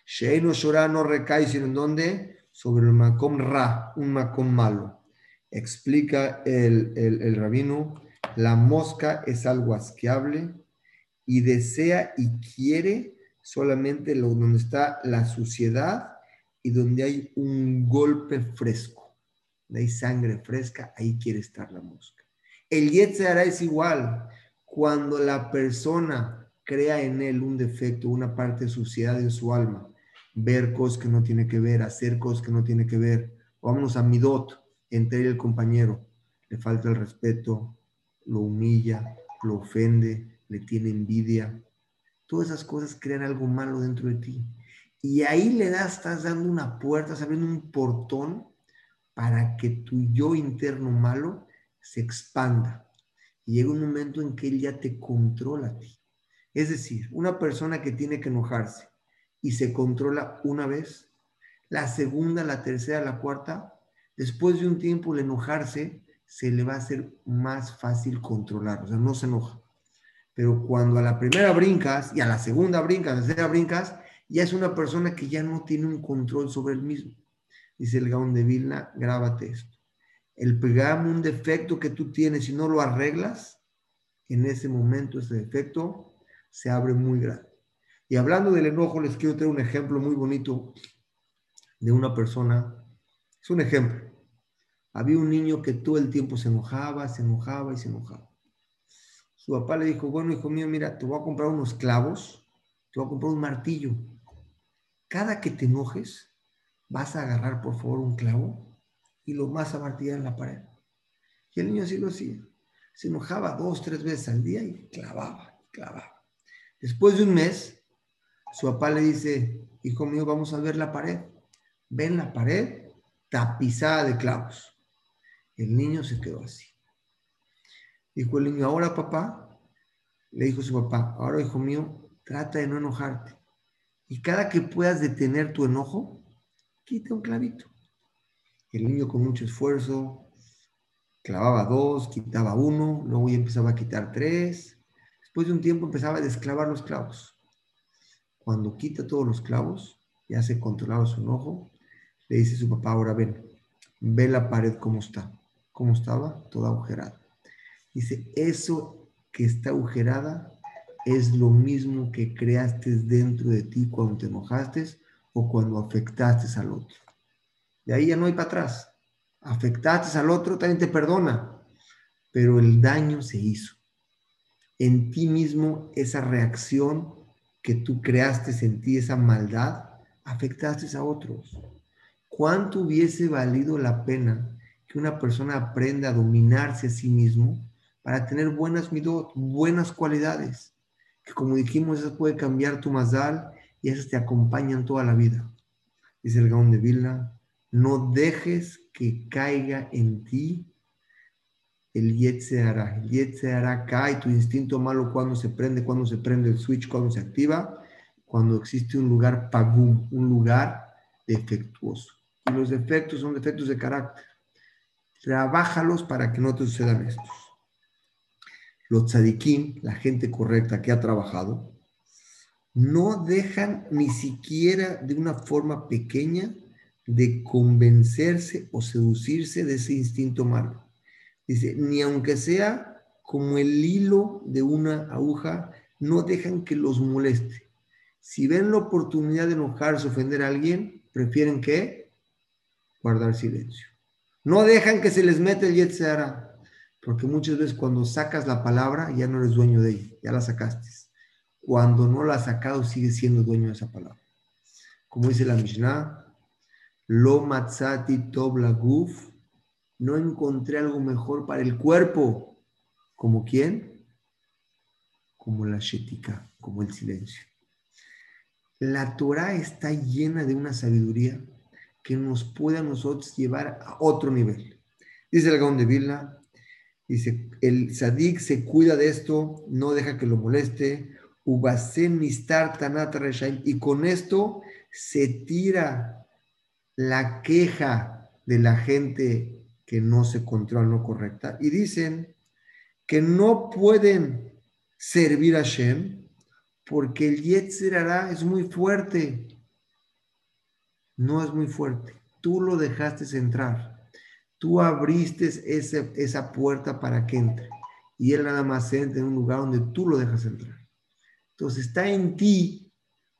Sheino Shorah no recae, sino en dónde? Sobre el Macom Ra, un Macom malo. Explica el, el rabino, la mosca es algo asqueable y desea y quiere solamente lo, donde está la suciedad y donde hay un golpe fresco hay sangre fresca, ahí quiere estar la mosca. El hará es igual. Cuando la persona crea en él un defecto, una parte de suciedad en su alma, ver cosas que no tiene que ver, hacer cosas que no tiene que ver, vámonos a Midot, entre el compañero, le falta el respeto, lo humilla, lo ofende, le tiene envidia. Todas esas cosas crean algo malo dentro de ti. Y ahí le das, estás dando una puerta, estás abriendo un portón para que tu yo interno malo se expanda. Y llega un momento en que él ya te controla a ti. Es decir, una persona que tiene que enojarse y se controla una vez, la segunda, la tercera, la cuarta, después de un tiempo el enojarse se le va a hacer más fácil controlar, o sea, no se enoja. Pero cuando a la primera brincas y a la segunda brincas, a la tercera brincas, ya es una persona que ya no tiene un control sobre el mismo. Dice el Gaón de Vilna, grábate esto. El pegarme un defecto que tú tienes y no lo arreglas, en ese momento ese defecto se abre muy grande. Y hablando del enojo, les quiero traer un ejemplo muy bonito de una persona. Es un ejemplo. Había un niño que todo el tiempo se enojaba, se enojaba y se enojaba. Su papá le dijo, bueno, hijo mío, mira, te voy a comprar unos clavos, te voy a comprar un martillo. Cada que te enojes, vas a agarrar, por favor, un clavo y lo vas a martillar en la pared. Y el niño así lo hacía. Se enojaba dos, tres veces al día y clavaba, clavaba. Después de un mes, su papá le dice, hijo mío, vamos a ver la pared. Ven la pared tapizada de clavos. El niño se quedó así. Dijo el niño, ahora papá, le dijo su papá, ahora hijo mío, trata de no enojarte. Y cada que puedas detener tu enojo, quita un clavito. El niño con mucho esfuerzo clavaba dos, quitaba uno, luego ya empezaba a quitar tres. Después de un tiempo empezaba a desclavar los clavos. Cuando quita todos los clavos, ya se controlaba su enojo, le dice a su papá, ahora ven, ve la pared cómo está. ¿Cómo estaba? Toda agujerada. Dice, eso que está agujerada es lo mismo que creaste dentro de ti cuando te enojaste o cuando afectaste al otro. De ahí ya no hay para atrás. Afectaste al otro, también te perdona, pero el daño se hizo. En ti mismo esa reacción que tú creaste en ti, esa maldad, afectaste a otros. ¿Cuánto hubiese valido la pena que una persona aprenda a dominarse a sí mismo para tener buenas buenas cualidades, como dijimos, eso puede cambiar tu mazal y esas te acompañan toda la vida. Dice el Gaón de Vilna, no dejes que caiga en ti el Yetzerara. El Yetzerara cae, tu instinto malo cuando se prende, cuando se prende el switch, cuando se activa, cuando existe un lugar pagum, un lugar defectuoso. Y los defectos son defectos de carácter. Trabájalos para que no te sucedan estos los tzadikim, la gente correcta que ha trabajado, no dejan ni siquiera de una forma pequeña de convencerse o seducirse de ese instinto malo. Dice, ni aunque sea como el hilo de una aguja, no dejan que los moleste. Si ven la oportunidad de enojarse, ofender a alguien, prefieren que guardar silencio. No dejan que se les mete el yetzera porque muchas veces cuando sacas la palabra ya no eres dueño de ella, ya la sacaste. Cuando no la has sacado, sigues siendo dueño de esa palabra. Como dice la Mishnah, lo matzati tob guf, no encontré algo mejor para el cuerpo. ¿Como quién? Como la shetika, como el silencio. La Torah está llena de una sabiduría que nos puede a nosotros llevar a otro nivel. Dice el Gaón de Vilna, Dice, el sadik se cuida de esto, no deja que lo moleste. Y con esto se tira la queja de la gente que no se controla, no correcta. Y dicen que no pueden servir a Shem porque el Yetzer es muy fuerte. No es muy fuerte. Tú lo dejaste entrar. Tú abriste esa puerta para que entre. Y Él nada más entra en un lugar donde tú lo dejas entrar. Entonces está en ti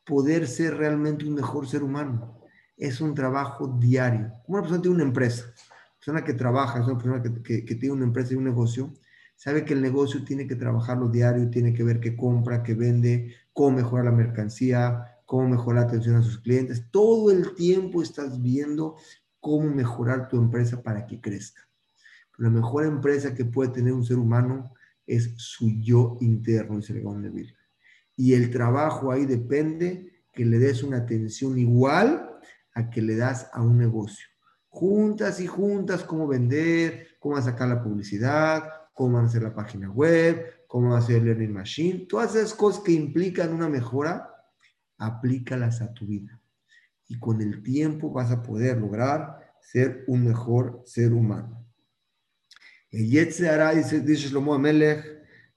poder ser realmente un mejor ser humano. Es un trabajo diario. Como una persona tiene una empresa, una persona que trabaja, es una persona que, que tiene una empresa y un negocio, sabe que el negocio tiene que trabajarlo diario, tiene que ver qué compra, qué vende, cómo mejorar la mercancía, cómo mejorar la atención a sus clientes. Todo el tiempo estás viendo cómo mejorar tu empresa para que crezca. La mejor empresa que puede tener un ser humano es su yo interno, dice el de Y el trabajo ahí depende que le des una atención igual a que le das a un negocio. Juntas y juntas, cómo vender, cómo sacar la publicidad, cómo hacer la página web, cómo hacer el learning machine. Todas esas cosas que implican una mejora, aplícalas a tu vida y con el tiempo vas a poder lograr ser un mejor ser humano. El Yetze hará, dice, dice Shlomo Amelech,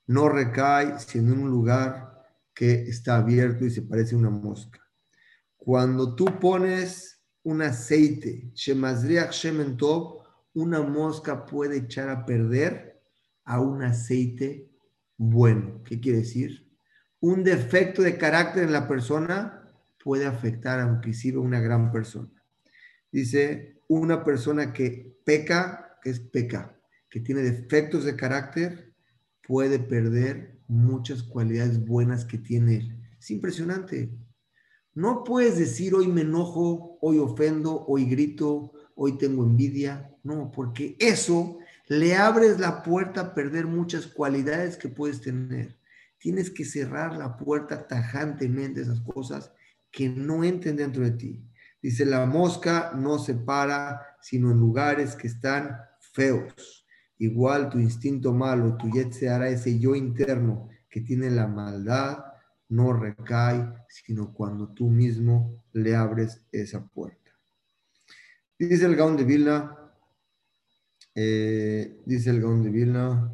no recae sino un lugar que está abierto y se parece a una mosca. Cuando tú pones un aceite, Shemazriach Shemen una mosca puede echar a perder a un aceite bueno. ¿Qué quiere decir? Un defecto de carácter en la persona puede afectar a inclusive una gran persona. Dice, una persona que peca, que es peca, que tiene defectos de carácter, puede perder muchas cualidades buenas que tiene Es impresionante. No puedes decir hoy me enojo, hoy ofendo, hoy grito, hoy tengo envidia. No, porque eso le abres la puerta a perder muchas cualidades que puedes tener. Tienes que cerrar la puerta tajantemente esas cosas que no entren dentro de ti. Dice, la mosca no se para sino en lugares que están feos. Igual tu instinto malo, tu yet se hará ese yo interno que tiene la maldad, no recae, sino cuando tú mismo le abres esa puerta. Dice el Gaón de Vilna, eh, dice el Gaón de Vilna,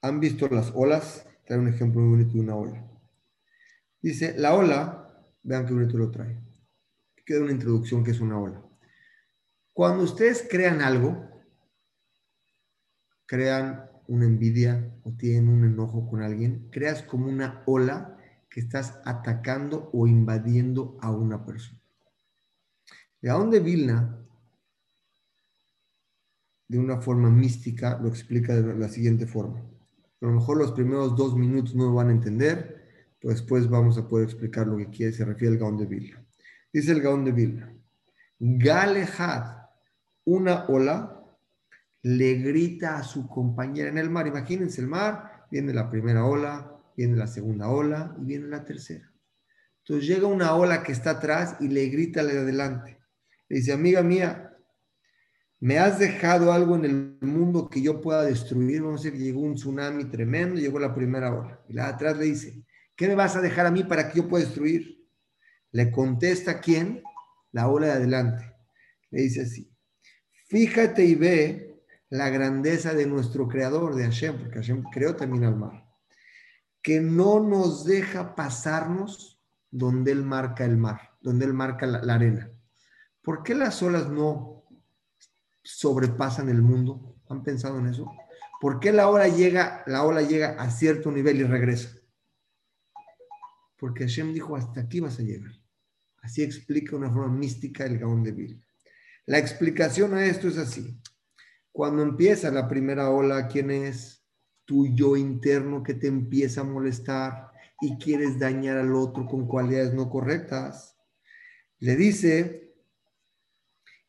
¿han visto las olas? Trae un ejemplo muy bonito de una ola. Dice, la ola, vean qué bonito lo trae. Queda una introducción que es una ola. Cuando ustedes crean algo, crean una envidia o tienen un enojo con alguien, creas como una ola que estás atacando o invadiendo a una persona. De dónde Vilna, de una forma mística, lo explica de la siguiente forma. A lo mejor los primeros dos minutos no lo van a entender, después vamos a poder explicar lo que quiere, se refiere al Gaón de Vilna. Dice el Gaón de Vilna, Galehad, una ola le grita a su compañera en el mar. Imagínense el mar, viene la primera ola, viene la segunda ola y viene la tercera. Entonces llega una ola que está atrás y le grita la de adelante. Le dice, amiga mía, ¿me has dejado algo en el mundo que yo pueda destruir? Vamos a decir llegó un tsunami tremendo, llegó la primera ola. Y la de atrás le dice, ¿qué me vas a dejar a mí para que yo pueda destruir? Le contesta quién? La ola de adelante. Le dice así, fíjate y ve la grandeza de nuestro creador, de Hashem, porque Hashem creó también al mar, que no nos deja pasarnos donde Él marca el mar, donde Él marca la, arena. ¿Por qué las olas no sobrepasan el mundo? ¿Han pensado en eso? ¿Por qué la ola llega, la ola llega a cierto nivel y regresa? Porque Hashem dijo, hasta aquí vas a llegar. Así explica una forma mística el Gaón de Vil. La explicación a esto es así. Cuando empieza la primera ola, ¿quién es? Tu yo interno que te empieza a molestar y quieres dañar al otro con cualidades no correctas. Le dice,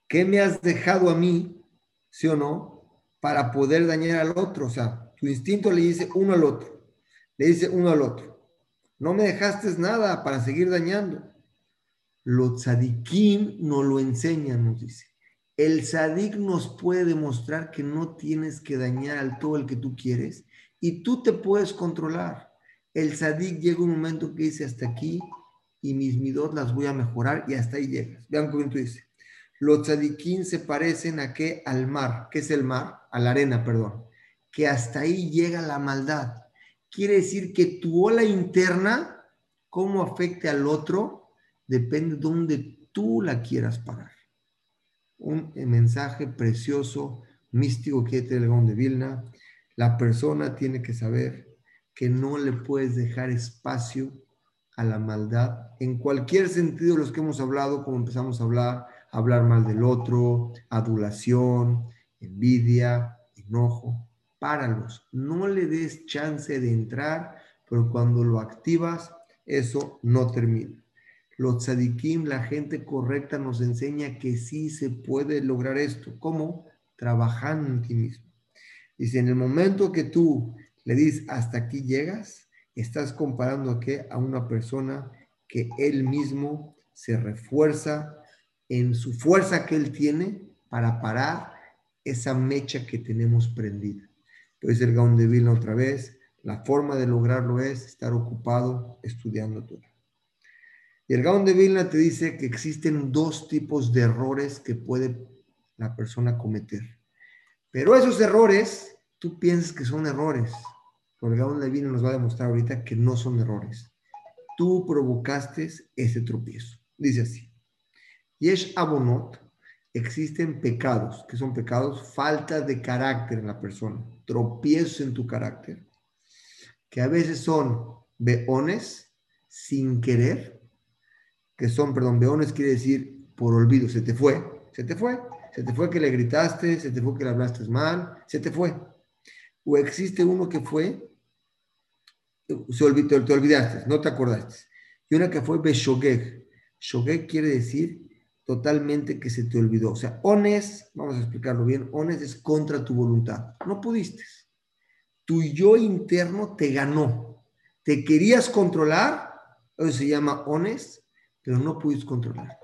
¿qué me has dejado a mí, sí o no, para poder dañar al otro? O sea, tu instinto le dice uno al otro, le dice uno al otro. No me dejaste nada para seguir dañando. Los tzadikim no lo enseñan, nos dice. El sadik nos puede demostrar que no tienes que dañar al todo el que tú quieres y tú te puedes controlar. El sadik llega un momento que dice hasta aquí y mis midot las voy a mejorar y hasta ahí llegas. Vean cómo tú dice. Los tzadikim se parecen a qué? Al mar. ¿Qué es el mar? A la arena, perdón. Que hasta ahí llega la maldad. Quiere decir que tu ola interna, cómo afecte al otro, depende de dónde tú la quieras parar un mensaje precioso, místico que tiene el de Vilna. La persona tiene que saber que no le puedes dejar espacio a la maldad en cualquier sentido los que hemos hablado, como empezamos a hablar, hablar mal del otro, adulación, envidia, enojo. Páralos, no le des chance de entrar, pero cuando lo activas, eso no termina. Los tzadikim, la gente correcta, nos enseña que sí se puede lograr esto. ¿Cómo? Trabajando en ti mismo. Dice, en el momento que tú le dices hasta aquí llegas, estás comparando a qué? A una persona que él mismo se refuerza en su fuerza que él tiene para parar esa mecha que tenemos prendida. Entonces el Gaon de Vilna otra vez, la forma de lograrlo es estar ocupado estudiando todo. Y el Gaon de Vilna te dice que existen dos tipos de errores que puede la persona cometer. Pero esos errores, tú piensas que son errores, porque Gaón Levine nos va a demostrar ahorita que no son errores. Tú provocaste ese tropiezo. Dice así. Yesh abonot, existen pecados, que son pecados, falta de carácter en la persona, tropiezos en tu carácter, que a veces son beones, sin querer, que son, perdón, beones quiere decir por olvido, se te fue, se te fue, se te fue que le gritaste, se te fue que le hablaste mal, se te fue. O existe uno que fue, se olvidó, te, olvidaste, no te acordaste. Y una que fue beshogeg. Shogeg quiere decir totalmente que se te olvidó. O sea, ones, vamos a explicarlo bien, ones es contra tu voluntad. No pudiste. Tu yo interno te ganó. Te querías controlar, eso se llama ones, pero no pudiste controlar.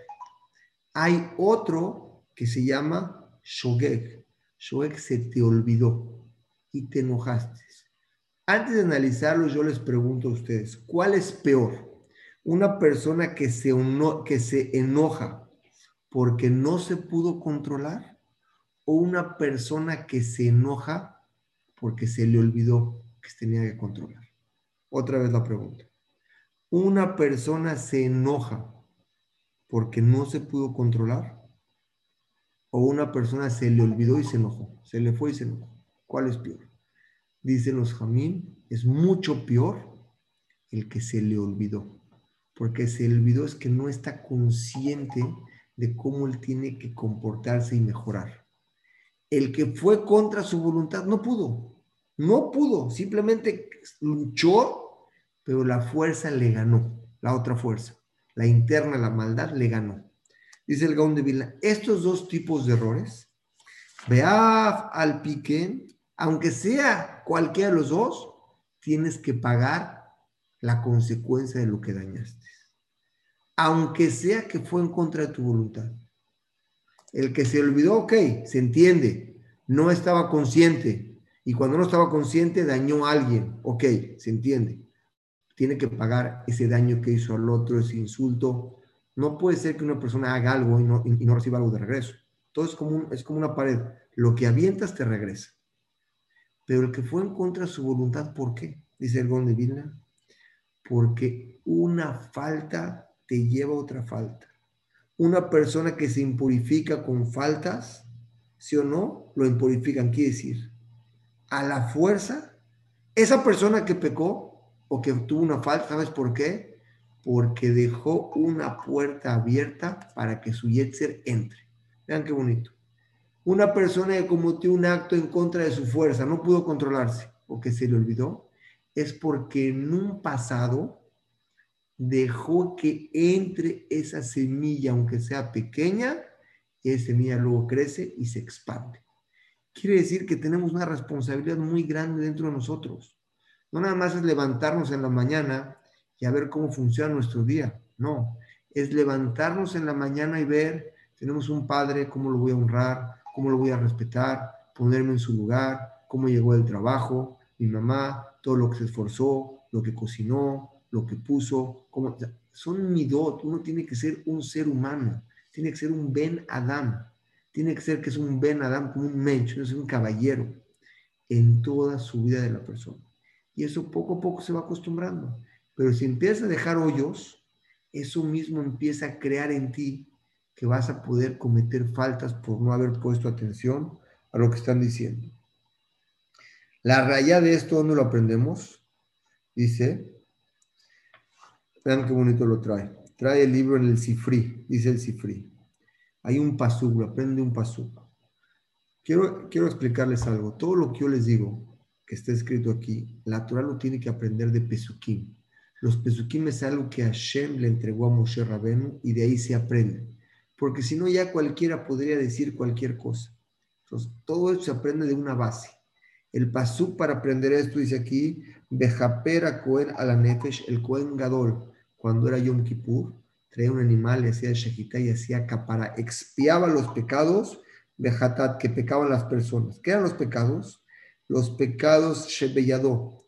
Hay otro que se llama shogeg. Shogeg se te olvidó y te enojaste. Antes de analizarlo, yo les pregunto a ustedes, ¿cuál es peor? Una persona que se, que se enoja porque no se pudo controlar o una persona que se enoja porque se le olvidó que tenía que controlar. Otra vez la pregunta. Una persona se enoja porque no se pudo controlar o una persona se le olvidó y se enojó, se le fue y se enojó. ¿Cuál es peor? Dicen los jamín, es mucho peor el que se le olvidó, porque se olvidó es que no está consciente de cómo él tiene que comportarse y mejorar. El que fue contra su voluntad no pudo, no pudo, simplemente luchó, pero la fuerza le ganó, la otra fuerza, la interna, la maldad le ganó. Dice el Gaón de Vilna, estos dos tipos de errores, Beaf al pique, aunque sea cualquiera de los dos, tienes que pagar la consecuencia de lo que dañaste aunque sea que fue en contra de tu voluntad. El que se olvidó, ok, se entiende, no estaba consciente y cuando no estaba consciente dañó a alguien, ok, se entiende. Tiene que pagar ese daño que hizo al otro, ese insulto. No puede ser que una persona haga algo y no, y no reciba algo de regreso. Todo es como, es como una pared. Lo que avientas te regresa. Pero el que fue en contra de su voluntad, ¿por qué? Dice el Gon de Vilna. Porque una falta te lleva otra falta. Una persona que se impurifica con faltas, sí o no, lo impurifican. Quiere decir, a la fuerza, esa persona que pecó o que tuvo una falta, ¿sabes por qué? Porque dejó una puerta abierta para que su yetzer entre. Vean qué bonito. Una persona que cometió un acto en contra de su fuerza, no pudo controlarse o que se le olvidó, es porque en un pasado dejó que entre esa semilla, aunque sea pequeña, y esa semilla luego crece y se expande. Quiere decir que tenemos una responsabilidad muy grande dentro de nosotros. No nada más es levantarnos en la mañana y a ver cómo funciona nuestro día. No, es levantarnos en la mañana y ver, tenemos un padre, cómo lo voy a honrar, cómo lo voy a respetar, ponerme en su lugar, cómo llegó el trabajo, mi mamá, todo lo que se esforzó, lo que cocinó, lo que puso, como, son midot, uno tiene que ser un ser humano, tiene que ser un Ben Adam, tiene que ser que es un Ben Adam como un mensch, es un caballero en toda su vida de la persona. Y eso poco a poco se va acostumbrando. Pero si empiezas a dejar hoyos, eso mismo empieza a crear en ti que vas a poder cometer faltas por no haber puesto atención a lo que están diciendo. La raya de esto, ¿dónde lo aprendemos? Dice, Vean qué bonito lo trae. Trae el libro en el Cifri, dice el Cifri. Hay un pasuk, aprende un pasuk. Quiero, quiero explicarles algo. Todo lo que yo les digo, que está escrito aquí, la Torah lo tiene que aprender de Pesukim. Los Pesukim es algo que Hashem le entregó a Moshe Rabenu y de ahí se aprende. Porque si no, ya cualquiera podría decir cualquier cosa. Entonces, todo eso se aprende de una base. El pasuk para aprender esto dice aquí, Bejaper Cohen a el Cohen Gadol, cuando era Yom Kippur, traía un animal, le hacía Shejita y hacía capara, expiaba los pecados, Bejatat, que pecaban las personas. ¿Qué eran los pecados? Los pecados Shebeyado,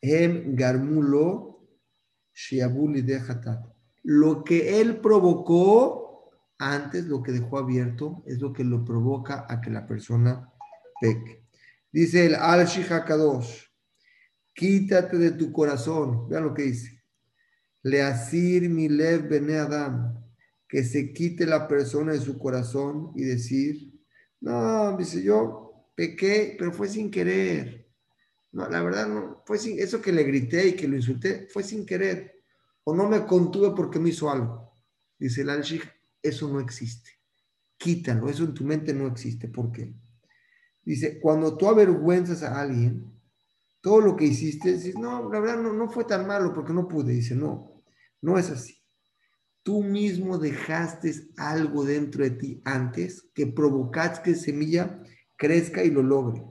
Hem Garmulo, Shiabuli de Lo que él provocó antes, lo que dejó abierto, es lo que lo provoca a que la persona peque. Dice el al Kadosh, quítate de tu corazón. Vean lo que dice. Leasir mi lev bene Adam, que se quite la persona de su corazón y decir, no, dice yo pequé, pero fue sin querer. No, la verdad no, fue sin, eso que le grité y que lo insulté, fue sin querer. O no me contuve porque me hizo algo. Dice el al eso no existe. Quítalo, eso en tu mente no existe. ¿Por qué? Dice, cuando tú avergüenzas a alguien, todo lo que hiciste, dices, no, la verdad no, no fue tan malo porque no pude. Dice, no, no es así. Tú mismo dejaste algo dentro de ti antes que provocaste que semilla crezca y lo logre.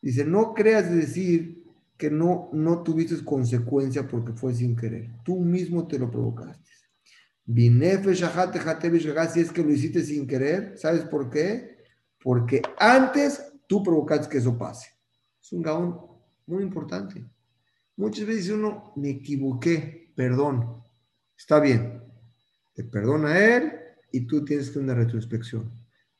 Dice, no creas decir que no, no tuviste consecuencia porque fue sin querer. Tú mismo te lo provocaste. Si es que lo hiciste sin querer, ¿sabes por qué? Porque antes tú provocaste que eso pase. Es un gaón muy importante. Muchas veces uno, me equivoqué, perdón. Está bien. Te perdona él y tú tienes que una retrospección.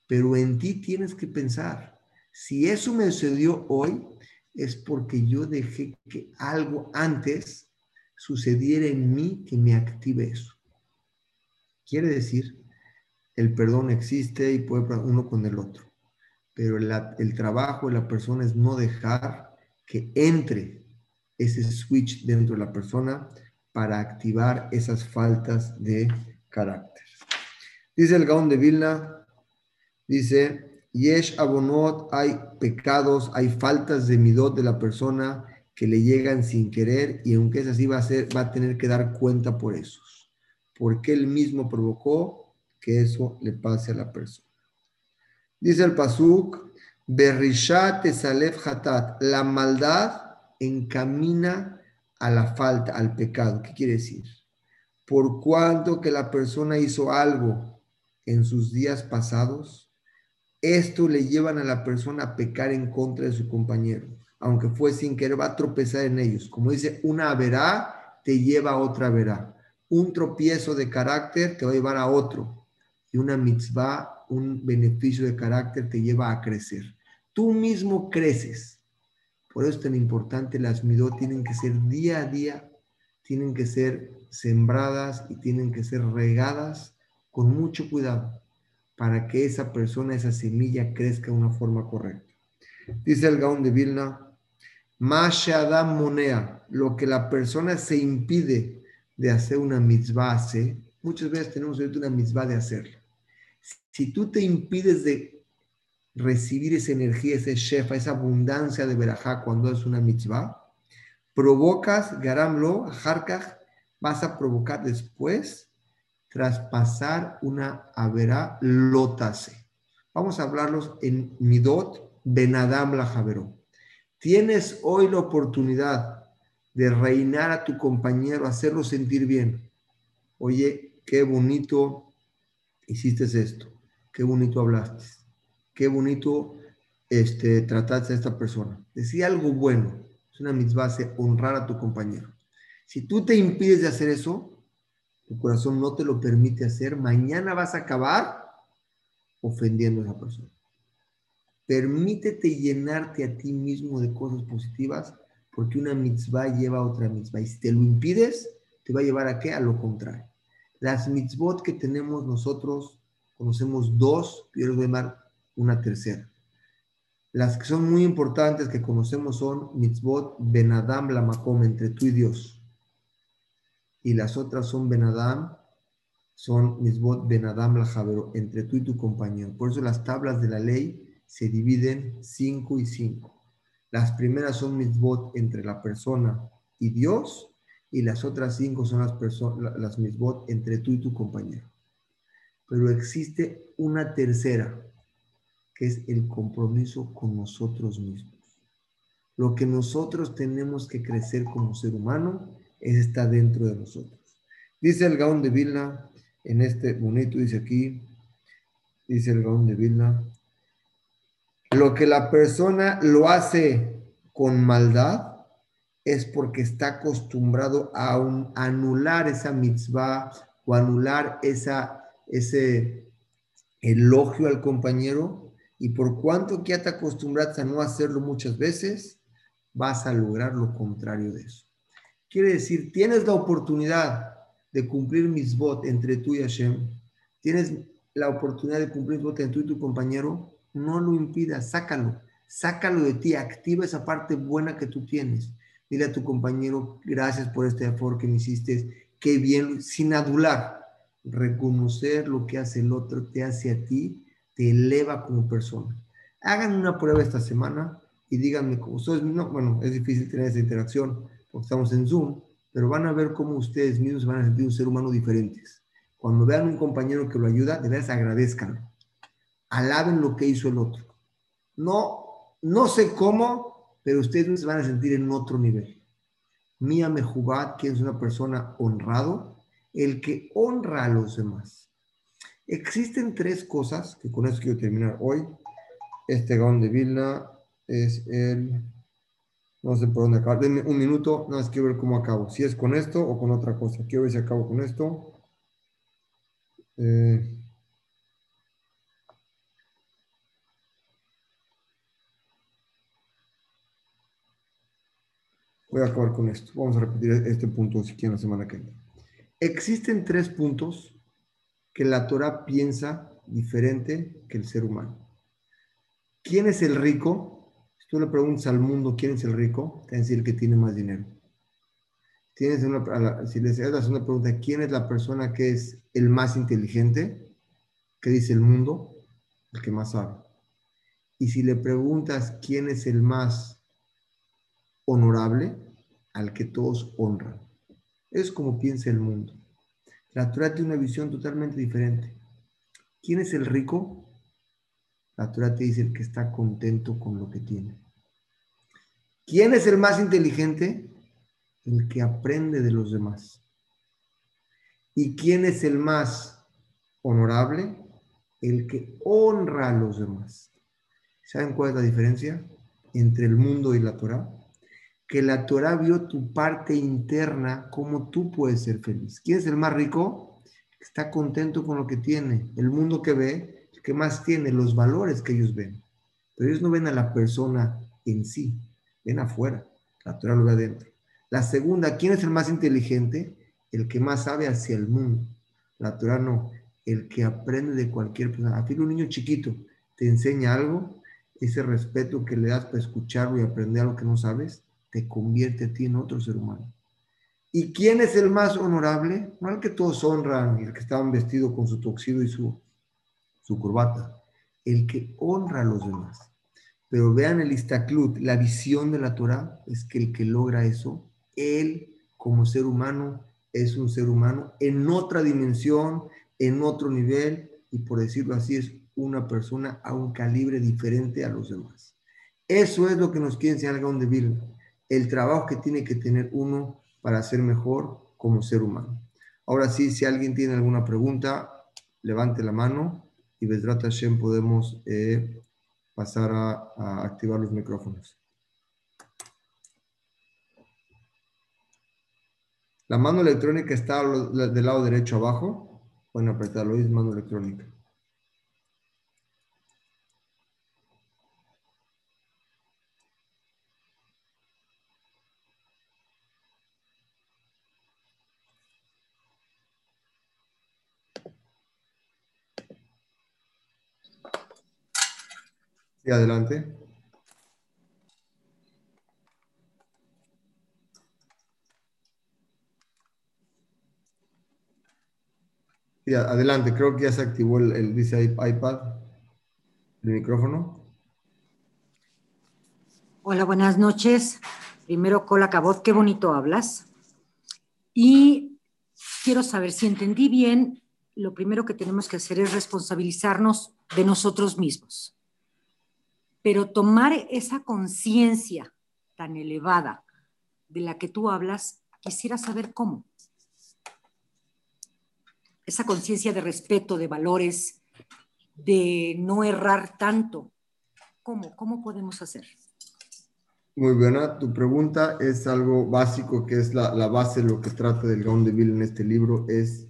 Pero en ti tienes que pensar, si eso me sucedió hoy, es porque yo dejé que algo antes sucediera en mí que me active eso. Quiere decir, el perdón existe y puede uno con el otro pero el trabajo de la persona es no dejar que entre ese switch dentro de la persona para activar esas faltas de carácter. Dice el Gaón de Vilna, dice, Yesh Abonot, hay pecados, hay faltas de midot de la persona que le llegan sin querer y aunque es así va a, ser, va a tener que dar cuenta por esos, porque él mismo provocó que eso le pase a la persona. Dice el Pasuk, Berishat Salef Hatat, la maldad encamina a la falta, al pecado. ¿Qué quiere decir? Por cuanto que la persona hizo algo en sus días pasados, esto le llevan a la persona a pecar en contra de su compañero. Aunque fue sin querer, va a tropezar en ellos. Como dice, una verá te lleva a otra verá. Un tropiezo de carácter te va a llevar a otro. Y una mitzvah un beneficio de carácter te lleva a crecer. Tú mismo creces. Por eso es tan importante, las midot tienen que ser día a día, tienen que ser sembradas y tienen que ser regadas con mucho cuidado para que esa persona, esa semilla crezca de una forma correcta. Dice el Gaón de Vilna, Adam Monea, lo que la persona se impide de hacer una mitzvah muchas veces tenemos una mitzvah de hacerla. Si tú te impides de recibir esa energía, ese shefa, esa abundancia de verajá cuando es una mitzvah, provocas, garamlo, harkach, vas a provocar después traspasar una avera lotase. Vamos a hablarlos en midot benadam la javeró. Tienes hoy la oportunidad de reinar a tu compañero, hacerlo sentir bien. Oye, qué bonito hiciste esto qué bonito hablaste, qué bonito este, trataste a esta persona. Decía algo bueno, es una misma honrar a tu compañero. Si tú te impides de hacer eso, tu corazón no te lo permite hacer, mañana vas a acabar ofendiendo a esa persona. Permítete llenarte a ti mismo de cosas positivas, porque una mitzvah lleva a otra mitzvah. Y si te lo impides, te va a llevar a qué? A lo contrario. Las mitzvot que tenemos nosotros conocemos dos, quiero llamar una tercera. Las que son muy importantes que conocemos son mitzvot benadam la makom, entre tú y Dios. Y las otras son benadam, son mitzvot benadam la javero, entre tú y tu compañero. Por eso las tablas de la ley se dividen cinco y cinco. Las primeras son mitzvot entre la persona y Dios, y las otras cinco son las, las mitzvot entre tú y tu compañero pero existe una tercera, que es el compromiso con nosotros mismos. Lo que nosotros tenemos que crecer como ser humano está dentro de nosotros. Dice el Gaón de Vilna, en este bonito, dice aquí, dice el Gaón de Vilna, lo que la persona lo hace con maldad es porque está acostumbrado a anular esa mitzvah o anular ese elogio al compañero Y por cuanto que ya te acostumbras a no hacerlo muchas veces, vas a lograr lo contrario de eso. Quiere decir, tienes la oportunidad de cumplir mis votos entre tú y Hashem, tienes la oportunidad de cumplir votos entre tú y tu compañero, no lo impidas, sácalo, sácalo de ti, activa esa parte buena que tú tienes. Dile a tu compañero, gracias por este esfuerzo que me hiciste, qué bien, sin adular, reconocer lo que hace el otro te hace a ti, te eleva como persona. Hagan una prueba esta semana y díganme cómo ustedes, no, bueno, es difícil tener esa interacción porque estamos en Zoom, pero van a ver cómo ustedes mismos van a sentir un ser humano diferentes. Cuando vean un compañero que lo ayuda, de veras agradezcan. Alaben lo que hizo el otro. No, no sé cómo, pero ustedes se van a sentir en otro nivel. Mía Mejubad, que es una persona honrado, el que honra a los demás. Existen tres cosas, que con eso quiero terminar hoy. Este Gaón de Vilna es el no sé por dónde acabar. Denme un minuto, nada más quiero ver cómo acabo. Si es con esto o con otra cosa. Quiero ver si acabo con esto. Eh, voy a acabar con esto. Vamos a repetir este punto si quieren la semana que viene. Existen tres puntos que la Torah piensa diferente que el ser humano. ¿Quién es el rico? tú le preguntas al mundo quién es el rico, te el que tiene más dinero. Si le haces una pregunta, ¿quién es la persona que es el más inteligente? ¿Qué dice el mundo? El que más sabe. Y si le preguntas quién es el más honorable, al que todos honran. Es como piensa el mundo. La Torah tiene una visión totalmente diferente. ¿Quién es el rico? La Torah te dice el que está contento con lo que tiene. ¿Quién es el más inteligente? El que aprende de los demás. ¿Y quién es el más honorable? El que honra a los demás. ¿Saben cuál es la diferencia entre el mundo y la Torah? Que la Torah vio tu parte interna, cómo tú puedes ser feliz. ¿Quién es el más rico? Está contento con lo que tiene. El mundo que ve que más tiene, los valores que ellos ven. Pero ellos no ven a la persona en sí, ven afuera, la Torah lo ve adentro. La segunda, ¿quién es el más inteligente? El que más sabe hacia el mundo. La Torah no, el que aprende de cualquier persona. A ti un niño chiquito te enseña algo, ese respeto que le das para escucharlo y aprender algo que no sabes, te convierte a ti en otro ser humano. ¿Y quién es el más honorable? No el que todos honran el que estaban vestido con su toxido y su su corbata, el que honra a los demás. Pero vean el Istaklut, la visión de la Torah es que el que logra eso, él como ser humano es un ser humano en otra dimensión, en otro nivel, y por decirlo así, es una persona a un calibre diferente a los demás. Eso es lo que nos quiere enseñar Gaon de Vilna, el trabajo que tiene que tener uno para ser mejor como ser humano. Ahora sí, si alguien tiene alguna pregunta, levante la mano y Besrat Hashem podemos eh, pasar a, activar los micrófonos. La mano electrónica está del lado derecho abajo. Pueden apretarlo, es mano electrónica. Adelante. adelante, creo que ya se activó el, dice iPad, el micrófono. Hola, buenas noches. Primero, Cola Cabot, qué bonito hablas. Y quiero saber si entendí bien, lo primero que tenemos que hacer es responsabilizarnos de nosotros mismos pero tomar esa conciencia tan elevada de la que tú hablas, quisiera saber cómo. Esa conciencia de respeto, de valores, de no errar tanto. ¿Cómo? ¿Cómo podemos hacer? Muy buena. Tu pregunta es algo básico, que es la, base de lo que trata del Gaon de en este libro. Es,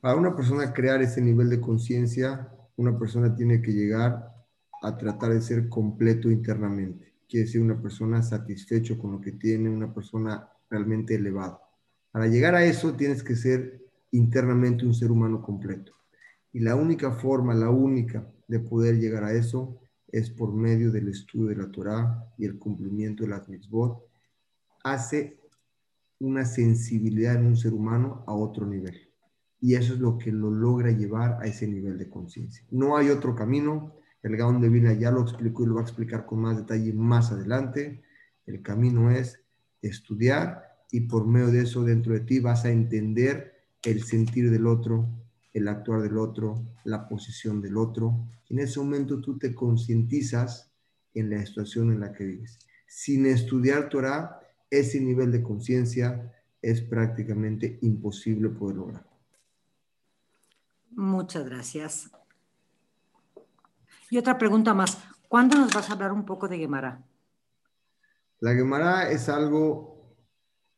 para una persona crear ese nivel de conciencia, una persona tiene que llegar a tratar de ser completo internamente. Quiere decir una persona satisfecho con lo que tiene, una persona realmente elevada. Para llegar a eso tienes que ser internamente un ser humano completo. Y la única forma, la única de poder llegar a eso es por medio del estudio de la Torah y el cumplimiento de las mitzvot. Hace una sensibilidad en un ser humano a otro nivel. Y eso es lo que lo logra llevar a ese nivel de conciencia. No hay otro camino. El Gaón de Vilna ya lo explicó y lo va a explicar con más detalle más adelante. El camino es estudiar y por medio de eso dentro de ti vas a entender el sentir del otro, el actuar del otro, la posición del otro. En ese momento tú te concientizas en la situación en la que vives. Sin estudiar Torah, ese nivel de conciencia es prácticamente imposible poder lograr. Muchas gracias. Y otra pregunta más. ¿Cuándo nos vas a hablar un poco de Gemara? La Gemara es algo,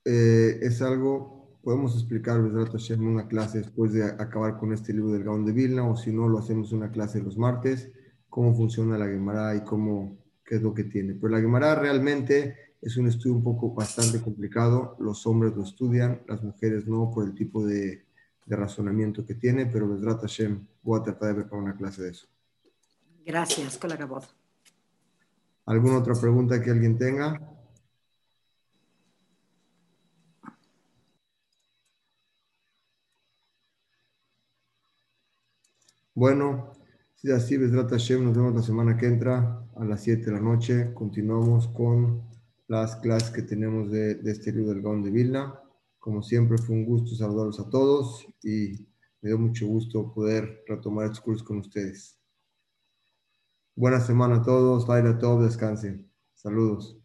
eh, es algo, podemos explicar en una clase después de acabar con este libro del Gaón de Vilna, o si no, lo hacemos una clase los martes, cómo funciona la Gemara y cómo, qué es lo que tiene. Pero la Gemara realmente es un estudio un poco bastante complicado. Los hombres lo estudian, las mujeres no, por el tipo de, razonamiento que tiene, pero Besrat Hashem voy a tratar de ver para una clase de eso. Gracias, Colagabot. ¿Alguna otra pregunta que alguien tenga? Bueno, si así, Hashem, nos vemos la semana que entra a las 7 de la noche. Continuamos con las clases que tenemos de, de este libro del Gaon de Vilna. Como siempre, fue un gusto saludarlos a todos y me dio mucho gusto poder retomar estos cursos con ustedes. Buena semana a todos. Laila Top, descansen. Saludos.